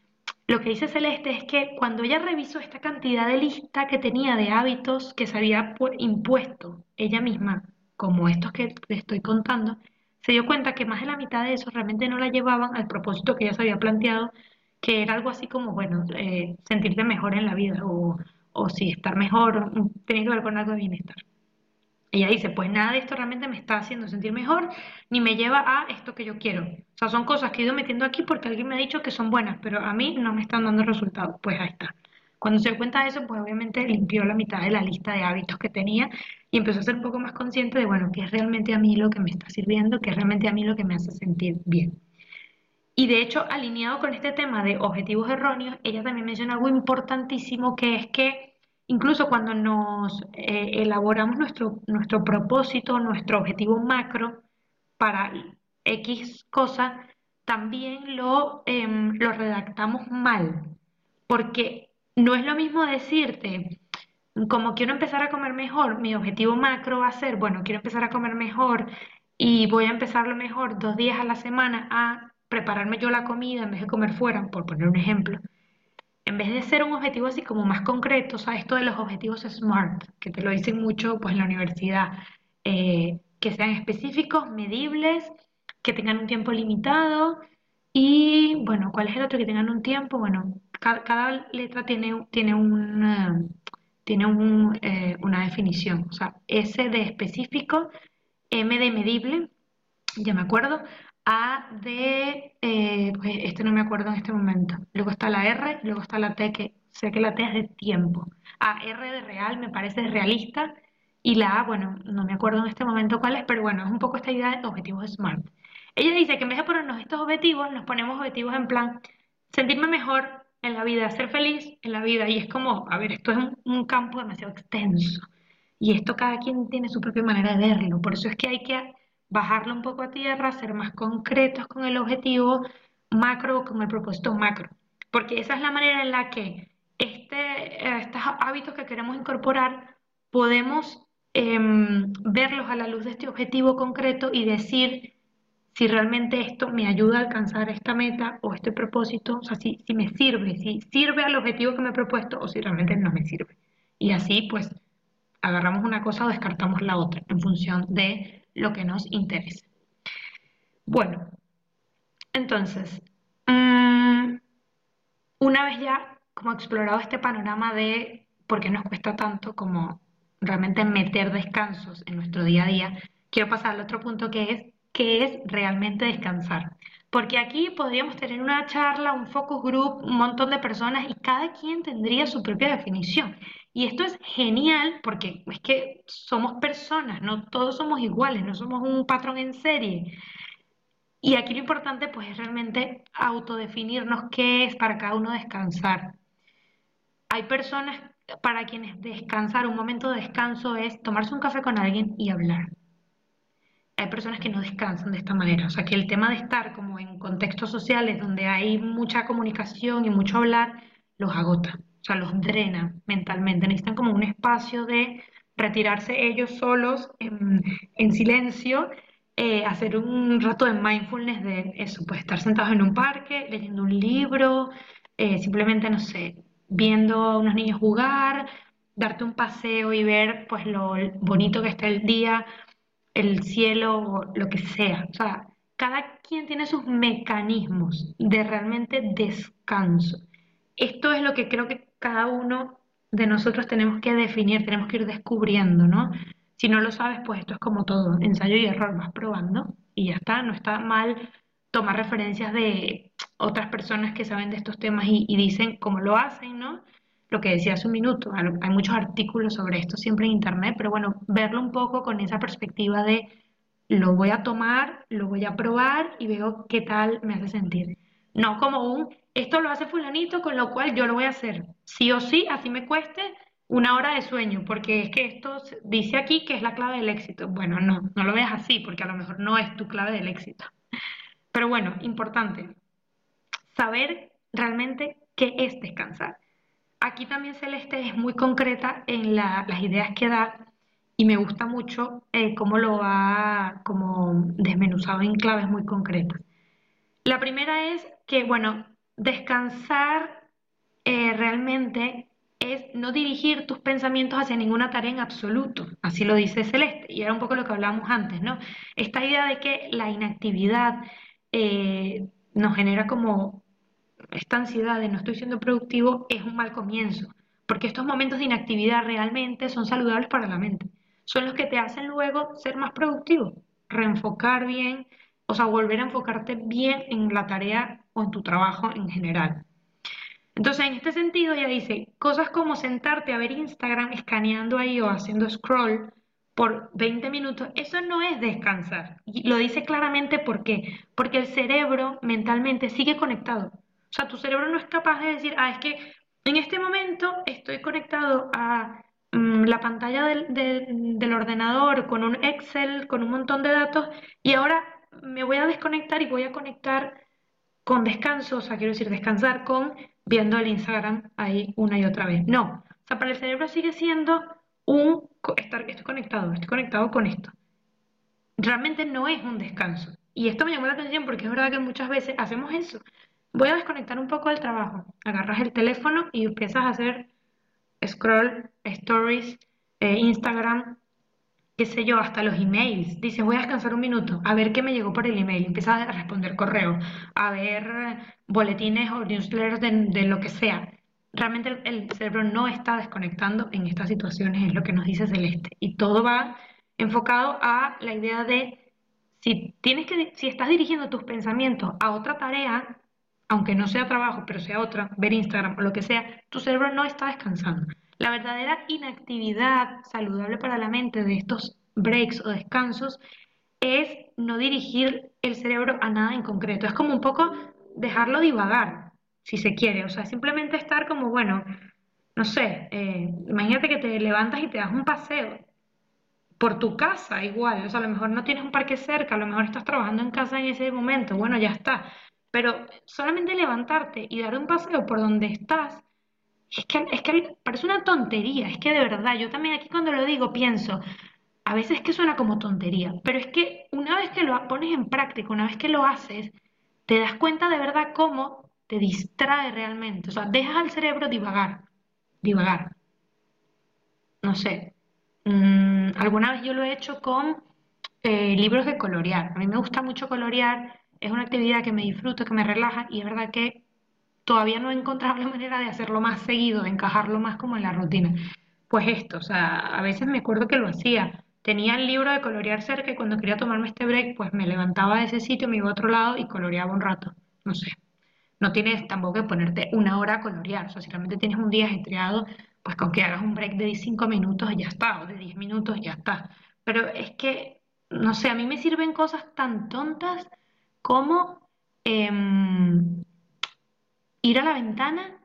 lo que dice Celeste es que cuando ella revisó esta cantidad de lista que tenía de hábitos que se había impuesto ella misma, como estos que te estoy contando, se dio cuenta que más de la mitad de eso realmente no la llevaban al propósito que ella se había planteado, que era algo así como, bueno, eh, sentirte mejor en la vida o, o si estar mejor, tener que ver con algo de bienestar. Ella dice, pues nada de esto realmente me está haciendo sentir mejor, ni me lleva a esto que yo quiero. O sea, son cosas que he ido metiendo aquí porque alguien me ha dicho que son buenas, pero a mí no me están dando resultados. Pues ahí está. Cuando se dio cuenta de eso, pues obviamente limpió la mitad de la lista de hábitos que tenía y empezó a ser un poco más consciente de, bueno, qué es realmente a mí lo que me está sirviendo, qué es realmente a mí lo que me hace sentir bien. Y de hecho, alineado con este tema de objetivos erróneos, ella también menciona algo importantísimo que es que Incluso cuando nos eh, elaboramos nuestro, nuestro propósito, nuestro objetivo macro para X cosa, también lo, em, lo redactamos mal, porque no es lo mismo decirte, como quiero empezar a comer mejor, mi objetivo macro va a ser, bueno, quiero empezar a comer mejor y voy a empezar lo mejor dos días a la semana a prepararme yo la comida en vez de comer fuera, por poner un ejemplo en vez de ser un objetivo así como más concreto, o sea, esto de los objetivos SMART, que te lo dicen mucho pues en la universidad, eh, que sean específicos, medibles, que tengan un tiempo limitado y, bueno, ¿cuál es el otro? Que tengan un tiempo, bueno, cada, letra tiene, tiene, una, tiene eh, una definición, o sea, S de específico, M de medible, ya me acuerdo, a de, eh, pues este no me acuerdo en este momento. Luego está la R, luego está la T, que sé que la T es de tiempo. A, R de real me parece realista. Y la A, bueno, no me acuerdo en este momento cuál es, pero bueno, es un poco esta idea de objetivos SMART. Ella dice que en vez de ponernos estos objetivos, nos ponemos objetivos en plan sentirme mejor en la vida, ser feliz en la vida. Y es como, a ver, esto es un, un campo demasiado extenso. Y esto cada quien tiene su propia manera de verlo. Por eso es que hay que bajarlo un poco a tierra, ser más concretos con el objetivo macro o con el propósito macro. porque esa es la manera en la que este, estos hábitos que queremos incorporar podemos em, verlos a la luz de este objetivo concreto y decir si realmente esto me ayuda a alcanzar esta meta o este propósito, o sea, si, si me sirve, si sirve al objetivo que me he propuesto o si realmente no me sirve. Y así pues agarramos una cosa o descartamos la otra en función de lo que nos interesa. Bueno, entonces, mm, una vez ya como explorado este panorama de por qué nos cuesta tanto como realmente meter descansos en nuestro día a día, quiero pasar al otro punto que es qué es realmente descansar. Porque aquí podríamos tener una charla, un focus group, un montón de personas y cada quien tendría su propia definición. Y esto es genial porque es que somos personas, no todos somos iguales, no somos un patrón en serie. Y aquí lo importante pues es realmente autodefinirnos qué es para cada uno descansar. Hay personas para quienes descansar, un momento de descanso es tomarse un café con alguien y hablar. Hay personas que no descansan de esta manera, o sea que el tema de estar como en contextos sociales donde hay mucha comunicación y mucho hablar, los agota o sea, los drena mentalmente, necesitan como un espacio de retirarse ellos solos en, silencio, eh, hacer un rato de mindfulness de eso, pues estar sentados en un parque, leyendo un libro, eh, simplemente, no sé, viendo a unos niños jugar, darte un paseo y ver pues lo bonito que está el día, el cielo, lo que sea. O sea, cada quien tiene sus mecanismos de realmente descanso. Esto es lo que creo que cada uno de nosotros tenemos que definir, tenemos que ir descubriendo, ¿no? Si no lo sabes, pues esto es como todo, ensayo y error, vas probando y ya está, no está mal tomar referencias de otras personas que saben de estos temas y, dicen cómo lo hacen, ¿no? Lo que decía hace un minuto, hay muchos artículos sobre esto siempre en internet, pero bueno, verlo un poco con esa perspectiva de lo voy a tomar, lo voy a probar y veo qué tal me hace sentir. No como un esto lo hace fulanito, con lo cual yo lo voy a hacer. Sí o sí, así me cueste una hora de sueño, porque es que esto dice aquí que es la clave del éxito. Bueno, no, no lo veas así, porque a lo mejor no es tu clave del éxito. Pero bueno, importante, saber realmente qué es descansar. Aquí también Celeste es muy concreta en las ideas que da y me gusta mucho eh, cómo lo ha como desmenuzado en claves muy concretas. La primera es que, bueno, descansar eh, realmente es no dirigir tus pensamientos hacia ninguna tarea en absoluto, así lo dice Celeste, y era un poco lo que hablábamos antes, ¿no? Esta idea de que la inactividad eh, nos genera como esta ansiedad de no estoy siendo productivo es un mal comienzo, porque estos momentos de inactividad realmente son saludables para la mente, son los que te hacen luego ser más productivo, reenfocar bien, o sea, volver a enfocarte bien en la tarea o en tu trabajo en general. Entonces, en este sentido, ella dice, cosas como sentarte a ver Instagram escaneando ahí o haciendo scroll por 20 minutos, eso no es descansar. Y lo dice claramente ¿por qué? Porque el cerebro mentalmente sigue conectado. O sea, tu cerebro no es capaz de decir, ah, es que en este momento estoy conectado a mm, la pantalla del, del ordenador con un Excel, con un montón de datos, y ahora me voy a desconectar y voy a conectar con descanso, o sea, quiero decir descansar con viendo el Instagram ahí una y otra vez. No, o sea, para el cerebro sigue siendo un estar, estoy conectado, estoy conectado con esto. Realmente no es un descanso. Y esto me llamó la atención porque es verdad que muchas veces hacemos eso. Voy a desconectar un poco del trabajo. Agarras el teléfono y empiezas a hacer scroll, stories, eh, Instagram, qué sé yo, hasta los emails. Dices, voy a descansar un minuto, a ver qué me llegó por el email. Empiezas a responder correos, a ver boletines o newsletters de, lo que sea. Realmente el, cerebro no está desconectando en estas situaciones, es lo que nos dice Celeste. Y todo va enfocado a la idea de si tienes que, si estás dirigiendo tus pensamientos a otra tarea, aunque no sea trabajo, pero sea otra, ver Instagram o lo que sea, tu cerebro no está descansando. La verdadera inactividad saludable para la mente de estos breaks o descansos es no dirigir el cerebro a nada en concreto. Es como un poco dejarlo divagar, si se quiere. O sea, simplemente estar como, bueno, no sé, eh, imagínate que te levantas y te das un paseo por tu casa igual. O sea, a lo mejor no tienes un parque cerca, a lo mejor estás trabajando en casa en ese momento. Bueno, ya está. pero solamente levantarte y dar un paseo por donde estás, es que, es que parece una tontería, es que de verdad, yo también aquí cuando lo digo pienso, a veces es que suena como tontería, pero es que una vez que lo pones en práctica, una vez que lo haces, te das cuenta de verdad cómo te distrae realmente, o sea, dejas al cerebro divagar, divagar. No sé, mm, alguna vez yo lo he hecho con eh, libros de colorear. A mí me gusta mucho colorear, es una actividad que me disfruto, que me relaja y es verdad que todavía no he encontrado la manera de hacerlo más seguido, de encajarlo más como en la rutina. Pues esto, o sea, a veces me acuerdo que lo hacía. Tenía el libro de colorear cerca y cuando quería tomarme este break, pues me levantaba de ese sitio, me iba a otro lado y coloreaba un rato. No sé. No tienes tampoco que ponerte una hora a colorear. O sea, si realmente tienes un día estreado, pues con que hagas un break de 5 minutos ya está, o de 10 minutos ya está. Pero es que no sé, a mí me sirven cosas tan tontas como em, ir a la ventana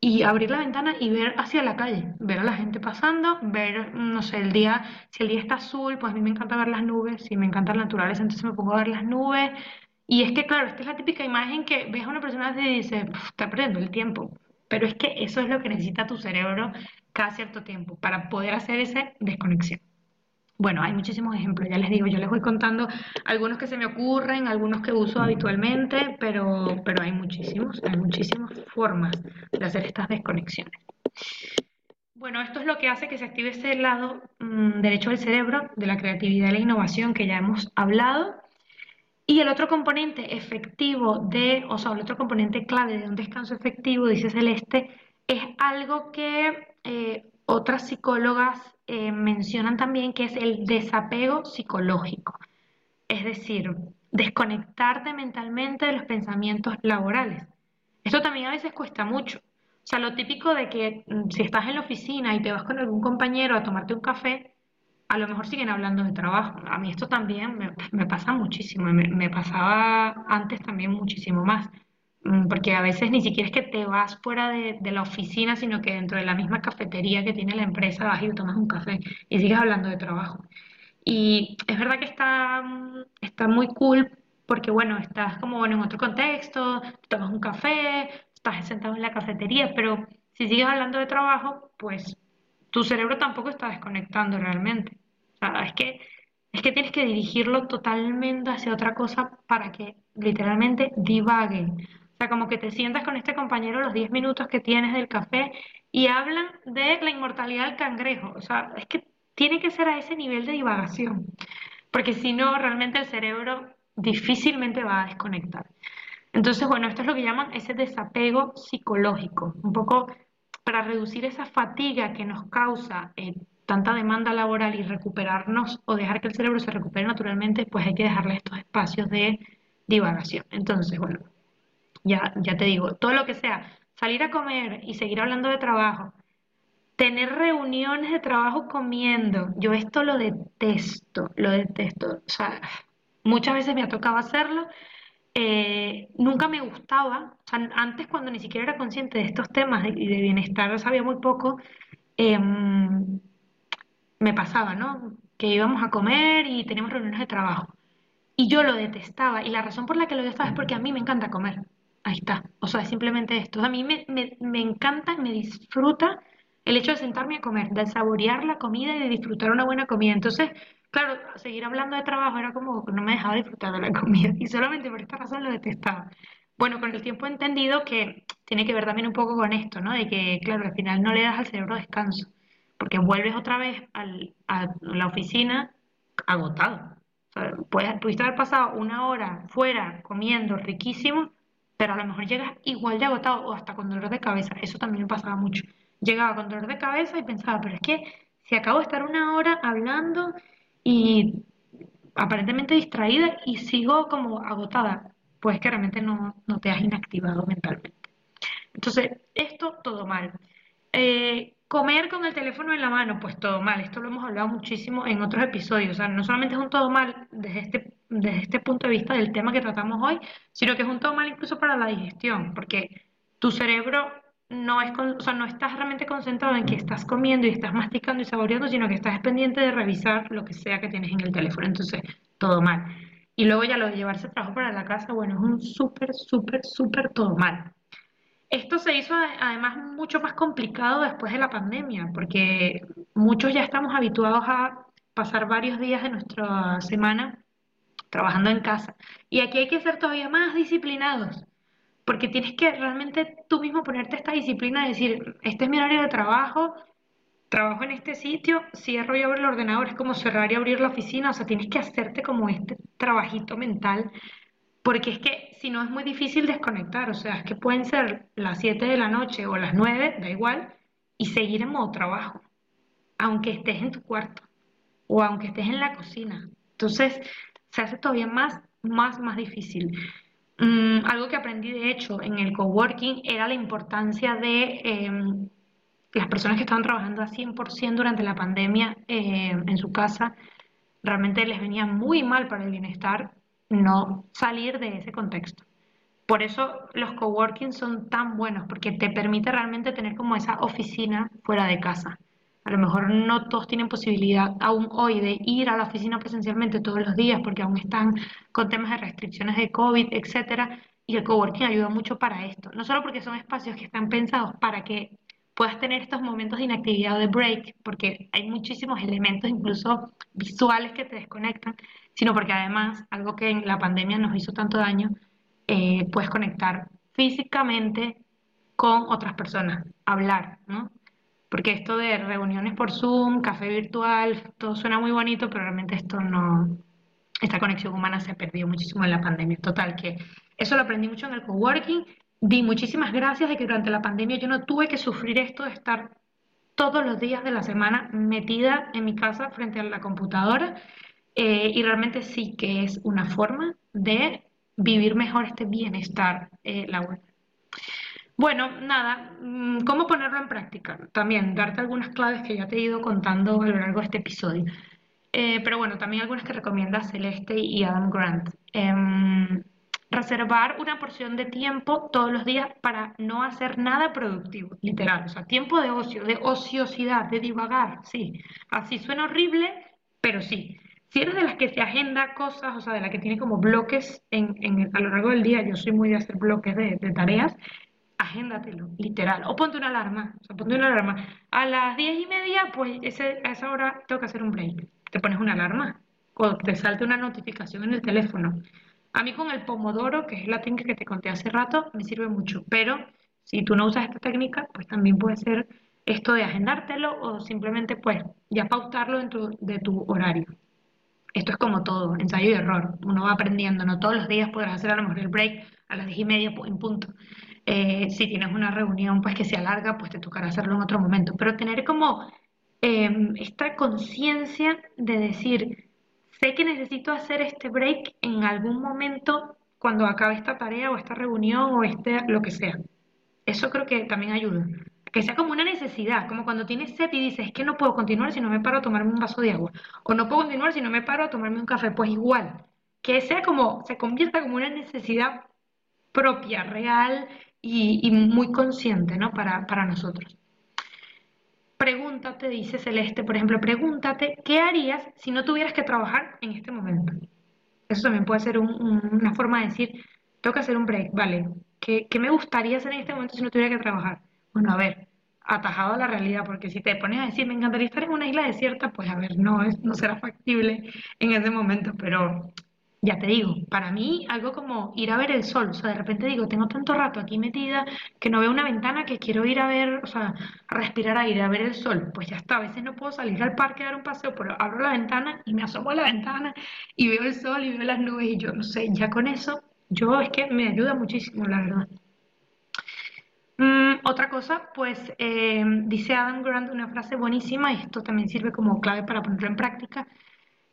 y abrir la ventana y ver hacia la calle, ver a la gente pasando, ver, no sé, el día, si el día está azul, pues a mí me encanta ver las nubes, si me encantan las naturales, entonces me pongo a ver las nubes. Y es que, claro, esta es la típica imagen que ves a una persona y dice, está perdiendo el tiempo. Pero es que eso es lo que necesita tu cerebro cada cierto tiempo para poder hacer esa desconexión. Bueno, hay muchísimos ejemplos, ya les digo, yo les voy contando algunos que se me ocurren, algunos que uso habitualmente, pero, pero hay muchísimos, hay muchísimas formas de hacer estas desconexiones. Bueno, esto es lo que hace que se active ese lado mm, derecho del cerebro, de la creatividad y la innovación que ya hemos hablado. Y el otro componente efectivo de, o sea, el otro componente clave de un descanso efectivo, dice Celeste, es algo que eh, otras psicólogas eh, mencionan también que es el desapego psicológico, es decir, desconectarte mentalmente de los pensamientos laborales. Esto también a veces cuesta mucho. O sea, lo típico de que mm, si estás en la oficina y te vas con algún compañero a tomarte un café, a lo mejor siguen hablando de trabajo. A mí esto también me, pasa muchísimo, me pasaba antes también muchísimo más. Porque a veces ni siquiera es que te vas fuera de, la oficina, sino que dentro de la misma cafetería que tiene la empresa vas y tomas un café y sigues hablando de trabajo. Y es verdad que está, está muy cool porque, bueno, estás como bueno, en otro contexto, tomas un café, estás sentado en la cafetería, pero si sigues hablando de trabajo, pues tu cerebro tampoco está desconectando realmente. O sea, es que, es que tienes que dirigirlo totalmente hacia otra cosa para que literalmente divague como que te sientas con este compañero los 10 minutos que tienes del café y hablan de la inmortalidad del cangrejo. O sea, es que tiene que ser a ese nivel de divagación, porque si no, realmente el cerebro difícilmente va a desconectar. Entonces, bueno, esto es lo que llaman ese desapego psicológico, un poco para reducir esa fatiga que nos causa eh, tanta demanda laboral y recuperarnos o dejar que el cerebro se recupere naturalmente, pues hay que dejarle estos espacios de divagación. Entonces, bueno, ya, ya te digo, todo lo que sea, salir a comer y seguir hablando de trabajo, tener reuniones de trabajo comiendo, yo esto lo detesto, lo detesto. O sea, muchas veces me ha tocado hacerlo, eh, nunca me gustaba, o sea, antes cuando ni siquiera era consciente de estos temas y de, bienestar, sabía muy poco, em, me pasaba, ¿no? Que íbamos a comer y teníamos reuniones de trabajo. Y yo lo detestaba, y la razón por la que lo detestaba es porque a mí me encanta comer. Ahí está. O sea, es simplemente esto. A mí me, me, me encanta, me disfruta el hecho de sentarme a comer, de saborear la comida y de disfrutar una buena comida. Entonces, claro, seguir hablando de trabajo era como que no me dejaba disfrutar de la *laughs* comida y solamente por esta razón lo detestaba. Bueno, con el tiempo he entendido que tiene que ver también un poco con esto, ¿no? De que, claro, al final no le das al cerebro descanso, porque vuelves otra vez al, a la oficina agotado. Puedes, pudiste haber pasado una hora fuera comiendo riquísimo, pero a lo mejor llegas igual de agotado o hasta con dolor de cabeza. Eso también me pasaba mucho. Llegaba con dolor de cabeza y pensaba, pero es que si acabo de estar una hora hablando y aparentemente distraída y sigo como agotada, pues que realmente no, no te has inactivado mentalmente. Entonces, esto todo mal. Eh, comer con el teléfono en la mano, pues todo mal. Esto lo hemos hablado muchísimo en otros episodios. O sea, no solamente es un todo mal desde este desde este punto de vista del tema que tratamos hoy, sino que es un todo mal incluso para la digestión, porque tu cerebro no es, o sea, no estás realmente concentrado en que estás comiendo y estás masticando y saboreando, sino que estás pendiente de revisar lo que sea que tienes en el teléfono. Entonces, todo mal. y luego ya lo de llevarse trabajo para la casa, bueno, es un súper, súper, súper todo mal. Esto se hizo además mucho más complicado después de la pandemia, porque muchos ya estamos habituados a pasar varios días de nuestra semana trabajando en casa. Y aquí hay que ser todavía más disciplinados, porque tienes que realmente tú mismo ponerte esta disciplina de decir, este es mi horario de trabajo, trabajo en este sitio, cierro y abro el ordenador, es como cerrar y abrir la oficina, o sea, tienes que hacerte como este trabajito mental porque es que si no es muy difícil desconectar, o sea, es que pueden ser las 7 de la noche o las 9, da igual, y seguir en modo trabajo, aunque estés en tu cuarto o aunque estés en la cocina. Entonces, se hace todavía más, más, más difícil. Mm, algo que aprendí, de hecho, en el coworking era la importancia de em, las personas que estaban trabajando a 100% durante la pandemia em, en su casa. Realmente les venía muy mal para el bienestar no salir de ese contexto. Por eso los coworking son tan buenos, porque te permite realmente tener como esa oficina fuera de casa. A lo mejor no todos tienen posibilidad aún hoy de ir a la oficina presencialmente todos los días porque aún están con temas de restricciones de COVID, etcétera, y el coworking ayuda mucho para esto. No solo porque son espacios que están pensados para que puedas tener estos momentos de inactividad o de break, porque hay muchísimos elementos, incluso visuales, que te desconectan, sino porque además, algo que en la pandemia nos hizo tanto daño, eh, puedes conectar físicamente con otras personas, hablar, ¿no? Porque esto de reuniones por Zoom, café virtual, todo suena muy bonito, pero realmente esto no, esta conexión humana se perdió muchísimo en la pandemia. Total, que eso lo aprendí mucho en el coworking. Di muchísimas gracias de que durante la pandemia yo no tuve que sufrir esto de estar todos los días de la semana metida en mi casa frente a la computadora eh, y realmente sí que es una forma de vivir mejor este bienestar eh, laboral. Bueno, nada, mm, ¿cómo ponerlo en práctica? También darte algunas claves que ya te he ido contando a lo largo de este episodio. Eh, pero bueno, también algunas que recomienda Celeste y Adam Grant. Em, reservar una porción de tiempo todos los días para no hacer nada productivo, literal. O sea, tiempo de ocio, de ociosidad, de divagar, sí. Así suena horrible, pero sí. Si eres de las que se agenda cosas, o sea, de las que tiene como bloques en, a lo largo del día, yo soy muy de hacer bloques de, tareas, agéndatelo, literal. O ponte una alarma, o sea, ponte una alarma. A las diez y media, pues ese, a esa hora tengo que hacer un break. Te pones una alarma o te salte una notificación en el teléfono. A mí con el pomodoro, que es la técnica que te conté hace rato, me sirve mucho. Pero si tú no usas esta técnica, pues también puede ser esto de agendártelo o simplemente pues ya pautarlo dentro de tu horario. Esto es como todo, ensayo y error. Uno va aprendiendo, no todos los días podrás hacer a lo mejor el break a las diez y media en punto. Eh, si tienes una reunión pues que se alarga, pues te tocará hacerlo en otro momento. Pero tener como em, esta conciencia de decir, sé que necesito hacer este break en algún momento cuando acabe esta tarea o esta reunión o este lo que sea. Eso creo que también ayuda que sea como una necesidad, como cuando tienes sed y dices, es que no puedo continuar si no me paro a tomarme un vaso de agua, o no puedo continuar si no me paro a tomarme un café, pues igual, que sea como, se convierta como una necesidad propia, real y, muy consciente, ¿no? Para, para nosotros. Pregúntate, dice Celeste, por ejemplo, pregúntate, ¿qué harías si no tuvieras que trabajar en este momento? Eso también puede ser una forma de decir, tengo que hacer un break, ¿vale? ¿Qué, ¿Qué me gustaría hacer en este momento si no tuviera que trabajar? Bueno, a ver, atajado a la realidad, porque si te pones a decir, me encantaría estar en una isla desierta, pues a ver, no, es, no será factible en ese momento, pero ya te digo, para mí algo como ir a ver el sol, o sea, de repente digo, tengo tanto rato aquí metida que no veo una ventana que quiero ir a ver, o sea, a respirar aire, a ver el sol, pues ya está, a veces no puedo salir al parque a dar un paseo, pero abro la ventana y me asomo a la ventana y veo el sol y veo las nubes y yo no sé, ya con eso, yo es que me ayuda muchísimo, la verdad. Mm, otra cosa, pues eh, dice Adam Grant una frase buenísima, esto también sirve como clave para ponerlo en práctica,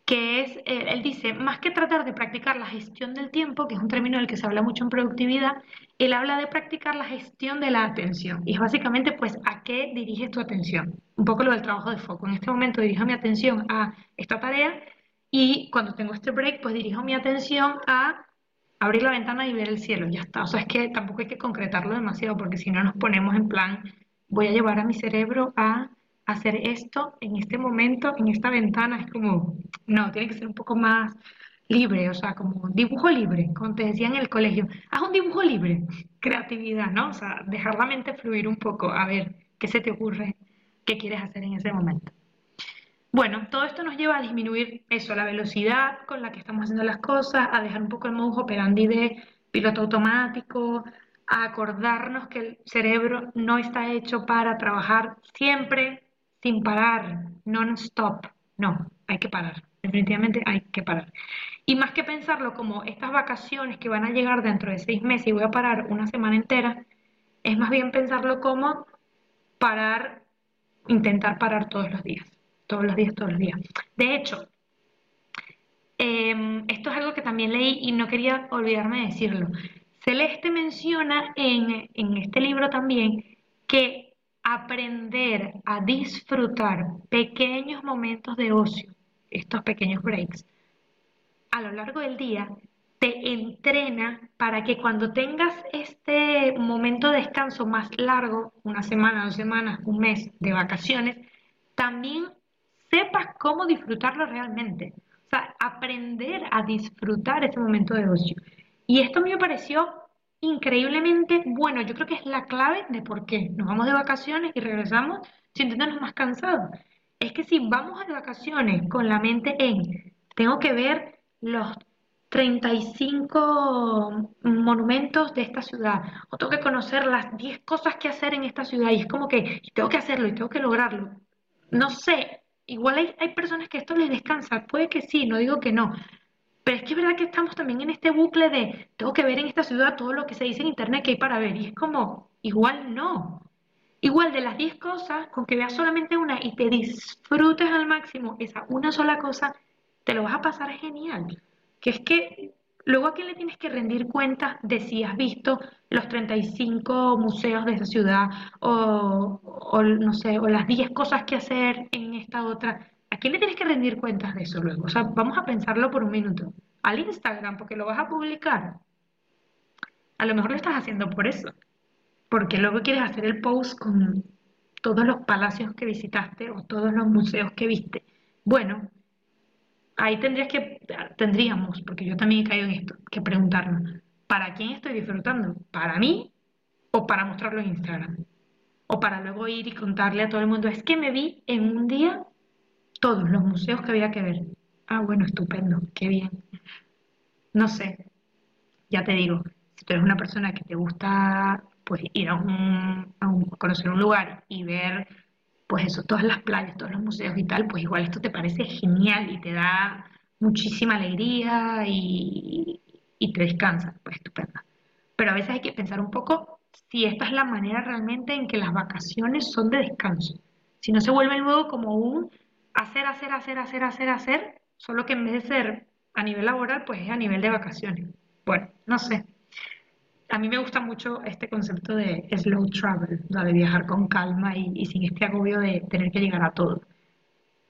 que es, eh, él dice, más que tratar de practicar la gestión del tiempo, que es un término del que se habla mucho en productividad, él habla de practicar la gestión de la atención. Y es básicamente, pues, ¿a qué diriges tu atención? Un poco lo del trabajo de foco. En este momento dirijo mi atención a esta tarea y cuando tengo este break, pues dirijo mi atención a abrir la ventana y ver el cielo, ya está. O sea, es que tampoco hay que concretarlo demasiado porque si no nos ponemos en plan, voy a llevar a mi cerebro a hacer esto en este momento, en esta ventana. Es como, no, tiene que ser un poco más libre, o sea, como dibujo libre, como te decía en el colegio, haz un dibujo libre, creatividad, ¿no? O sea, dejar la mente fluir un poco, a ver qué se te ocurre, qué quieres hacer en ese momento. Bueno, todo esto nos lleva a disminuir eso, la velocidad con la que estamos haciendo las cosas, a dejar un poco el modus operandi de piloto automático, a acordarnos que el cerebro no está hecho para trabajar siempre sin parar, non-stop. No, hay que parar, definitivamente hay que parar. Y más que pensarlo como estas vacaciones que van a llegar dentro de seis meses y voy a parar una semana entera, es más bien pensarlo como parar, intentar parar todos los días, todos los días, todos los días. De hecho, em, esto es algo que también leí y no quería olvidarme de decirlo. Celeste menciona en, en este libro también que aprender a disfrutar pequeños momentos de ocio, estos pequeños breaks, a lo largo del día te entrena para que cuando tengas este momento de descanso más largo, una semana, dos semanas, un mes de vacaciones, también sepas cómo disfrutarlo realmente. O sea, aprender a disfrutar ese momento de ocio. Y esto me pareció increíblemente bueno. Yo creo que es la clave de por qué nos vamos de vacaciones y regresamos sintiéndonos más cansados. Es que si vamos de vacaciones con la mente en, tengo que ver los 35 monumentos de esta ciudad, o tengo que conocer las 10 cosas que hacer en esta ciudad, y es como que tengo que hacerlo y tengo que lograrlo. No sé, igual hay, hay personas que esto les descansa, puede que sí, no digo que no, pero es que es verdad que estamos también en este bucle de tengo que ver en esta ciudad todo lo que se dice en internet que hay para ver, y es como, igual no. Igual de las 10 cosas, con que veas solamente una y te disfrutes al máximo esa una sola cosa, te lo vas a pasar genial. Que es que luego a quién le tienes que rendir cuentas de si has visto los 35 museos de esa ciudad o, no sé, o las 10 cosas que hacer en esta otra. ¿A quién le tienes que rendir cuentas de eso luego? O sea, vamos a pensarlo por un minuto. Al Instagram, porque lo vas a publicar. A lo mejor lo estás haciendo por eso. Porque luego quieres hacer el post con todos los palacios que visitaste o todos los museos que viste. Bueno, ahí tendrías que, tendríamos, porque yo también he caído en esto, que preguntarnos, ¿para quién estoy disfrutando? ¿Para mí o para mostrarlo en Instagram? O para luego ir y contarle a todo el mundo, es que me vi en un día todos los museos que había que ver. Ah, bueno, estupendo, qué bien. No sé, ya te digo, si tú eres una persona que te gusta pues ir a un, a un conocer un lugar y ver pues eso, todas las playas, todos los museos y tal, pues igual esto te parece genial y te da muchísima alegría y, te descansa, pues estupendo. Pero a veces hay que pensar un poco si esta es la manera realmente en que las vacaciones son de descanso. Si no se vuelve luego como un hacer, hacer, hacer, hacer, hacer, hacer, solo que en vez de ser a nivel laboral, pues es a nivel de vacaciones. Bueno, no sé a mí me gusta mucho este concepto de slow travel, de viajar con calma y, sin este agobio de tener que llegar a todo.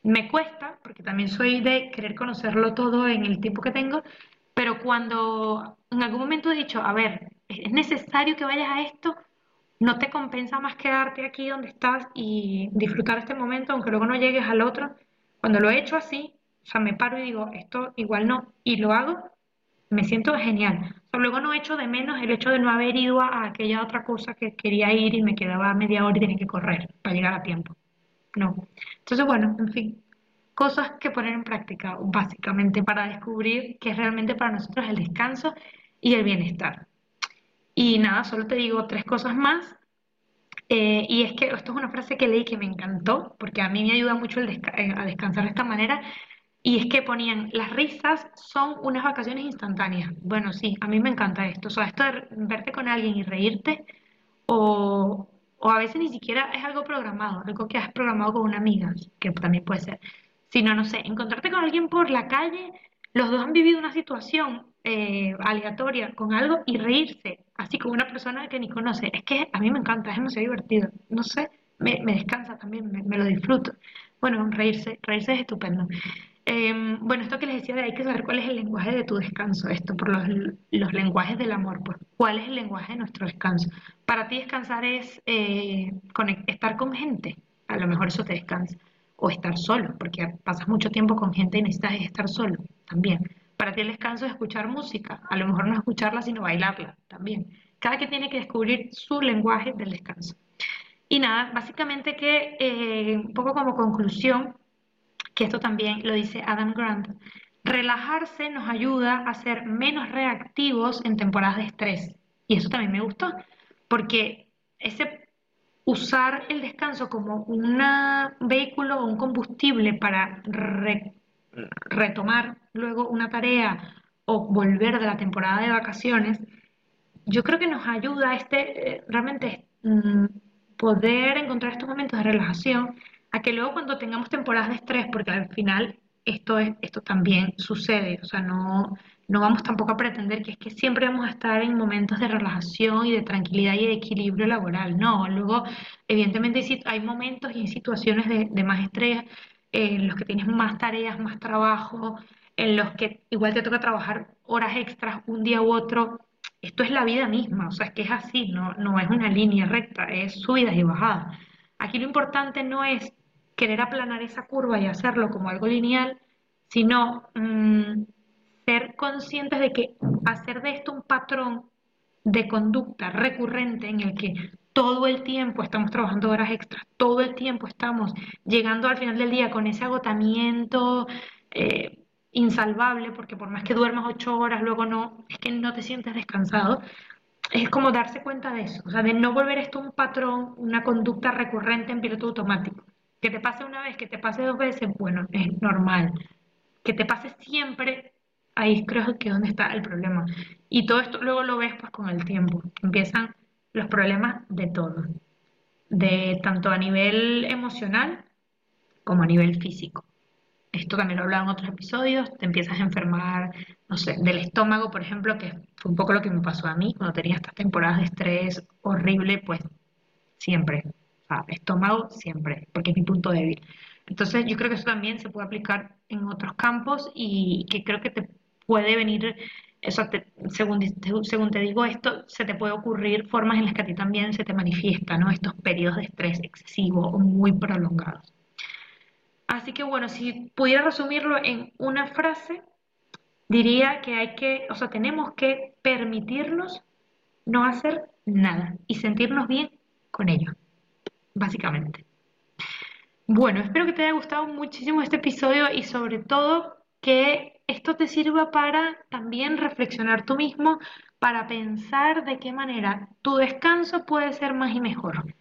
Me cuesta, porque también soy de querer conocerlo todo en el tiempo que tengo, pero cuando en algún momento he dicho, a ver, es necesario que vayas a esto, no te compensa más quedarte aquí donde estás y disfrutar este momento, aunque luego no llegues al otro. Cuando lo he hecho así, o sea, me paro y digo, esto igual no, y lo hago, me siento genial. luego no echo de menos el hecho de no haber ido a, aquella otra cosa que quería ir y me quedaba media hora y tenía que correr para llegar a tiempo. No. Entonces, bueno, en fin, cosas que poner en práctica básicamente para descubrir qué es realmente para nosotros el descanso y el bienestar. Y nada, solo te digo tres cosas más. Eh, y es que esto es una frase que leí que me encantó, porque a mí me ayuda mucho eh, a descansar de esta manera, y es que ponían, las risas son unas vacaciones instantáneas. Bueno, sí, a mí me encanta esto. O sea, esto de verte con alguien y reírte, o, o a veces ni siquiera es algo programado, algo que has programado con una amiga, que también puede ser. Sino, no sé, encontrarte con alguien por la calle, los dos han vivido una situación eh, aleatoria con algo y reírse, así con una persona que ni conoce. Es que a mí me encanta, es demasiado divertido. No sé, me, me descansa también, me, me lo disfruto. Bueno, reírse, reírse es estupendo. Em, bueno, esto que les decía de hay que saber cuál es el lenguaje de tu descanso, esto por los, los lenguajes del amor, pues cuál es el lenguaje de nuestro descanso. Para ti descansar es eh, estar con gente, a lo mejor eso te descansa, o estar solo, porque pasas mucho tiempo con gente y necesitas estar solo también. Para ti el descanso es escuchar música, a lo mejor no escucharla, sino bailarla también. Cada que tiene que descubrir su lenguaje del descanso. Y nada, básicamente que eh, un poco como conclusión, que esto también lo dice Adam Grant, relajarse nos ayuda a ser menos reactivos en temporadas de estrés. Y eso también me gustó, porque ese usar el descanso como un vehículo o un combustible para retomar luego una tarea o volver de la temporada de vacaciones, yo creo que nos ayuda este, eh, realmente mm, poder encontrar estos momentos de relajación, a que luego cuando tengamos temporadas de estrés, porque al final esto, es, esto también sucede, o sea, no, no vamos tampoco a pretender que es que siempre vamos a estar en momentos de relajación y de tranquilidad y de equilibrio laboral, no, luego evidentemente hay momentos y hay situaciones de, más estrés en los que tienes más tareas, más trabajo, en los que igual te toca trabajar horas extras un día u otro, esto es la vida misma, o sea, es que es así, no, no es una línea recta, es subidas y bajadas. Aquí lo importante no es querer aplanar esa curva y hacerlo como algo lineal, sino mm, ser conscientes de que hacer de esto un patrón de conducta recurrente en el que todo el tiempo estamos trabajando horas extras, todo el tiempo estamos llegando al final del día con ese agotamiento eh, insalvable, porque por más que duermas ocho horas, luego no, es que no te sientes descansado. Es como darse cuenta de eso, o sea, de no volver esto un patrón, una conducta recurrente en piloto automático. Que te pase una vez, que te pase dos veces, bueno, es normal. Que te pase siempre, ahí creo que es donde está el problema. Y todo esto luego lo ves pues con el tiempo. Empiezan los problemas de todo. De tanto a nivel emocional como a nivel físico. Esto también lo he hablado en otros episodios, te empiezas a enfermar, no sé, del estómago, por ejemplo, que fue un poco lo que me pasó a mí cuando tenía estas temporadas de estrés horrible, pues siempre, estómago siempre, porque es mi punto débil. Entonces yo creo que eso también se puede aplicar en otros campos y que creo que te puede venir, eso según, según te digo esto, se te puede ocurrir formas en las que a ti también se te manifiesta, ¿no? Estos periodos de estrés excesivo o muy prolongados. Así que bueno, si pudiera resumirlo en una frase, diría que hay que, o sea, tenemos que permitirnos no hacer nada y sentirnos bien con ello básicamente. Bueno, espero que te haya gustado muchísimo este episodio y sobre todo que esto te sirva para también reflexionar tú mismo, para pensar de qué manera tu descanso puede ser más y mejor.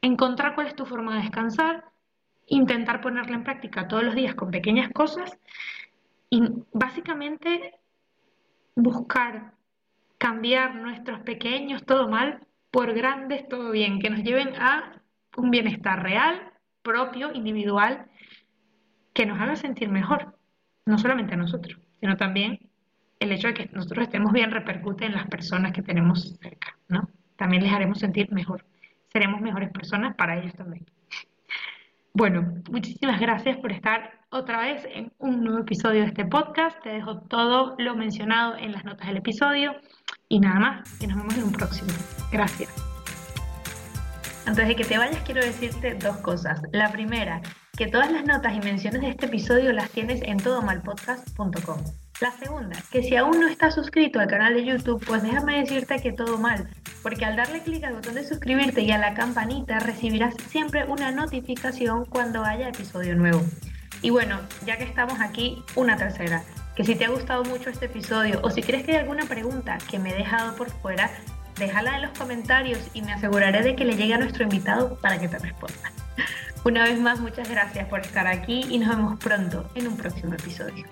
Encontrar cuál es tu forma de descansar, intentar ponerla en práctica todos los días con pequeñas cosas y básicamente buscar cambiar nuestros pequeños todo mal por grandes todo bien, que nos lleven a un bienestar real, propio, individual, que nos haga sentir mejor, no solamente a nosotros, sino también el hecho de que nosotros estemos bien repercute en las personas que tenemos cerca, ¿no? También les haremos sentir mejor, seremos mejores personas para ellos también. Bueno, muchísimas gracias por estar otra vez en un nuevo episodio de este podcast. Te dejo todo lo mencionado en las notas del episodio y nada más, que nos vemos en un próximo. Gracias. Antes de que te vayas, quiero decirte dos cosas. La primera, que todas las notas y menciones de este episodio las tienes en todomalpodcast.com. La segunda, que si aún no estás suscrito al canal de YouTube, pues déjame decirte que todo mal, porque al darle clic al botón de suscribirte y a la campanita recibirás siempre una notificación cuando haya episodio nuevo. Y bueno, ya que estamos aquí, una tercera, que si te ha gustado mucho este episodio o si crees que hay alguna pregunta que me he dejado por fuera, déjala en los comentarios y me aseguraré de que le llegue a nuestro invitado para que te responda. *laughs* Una vez más, muchas gracias por estar aquí y nos vemos pronto en un próximo episodio.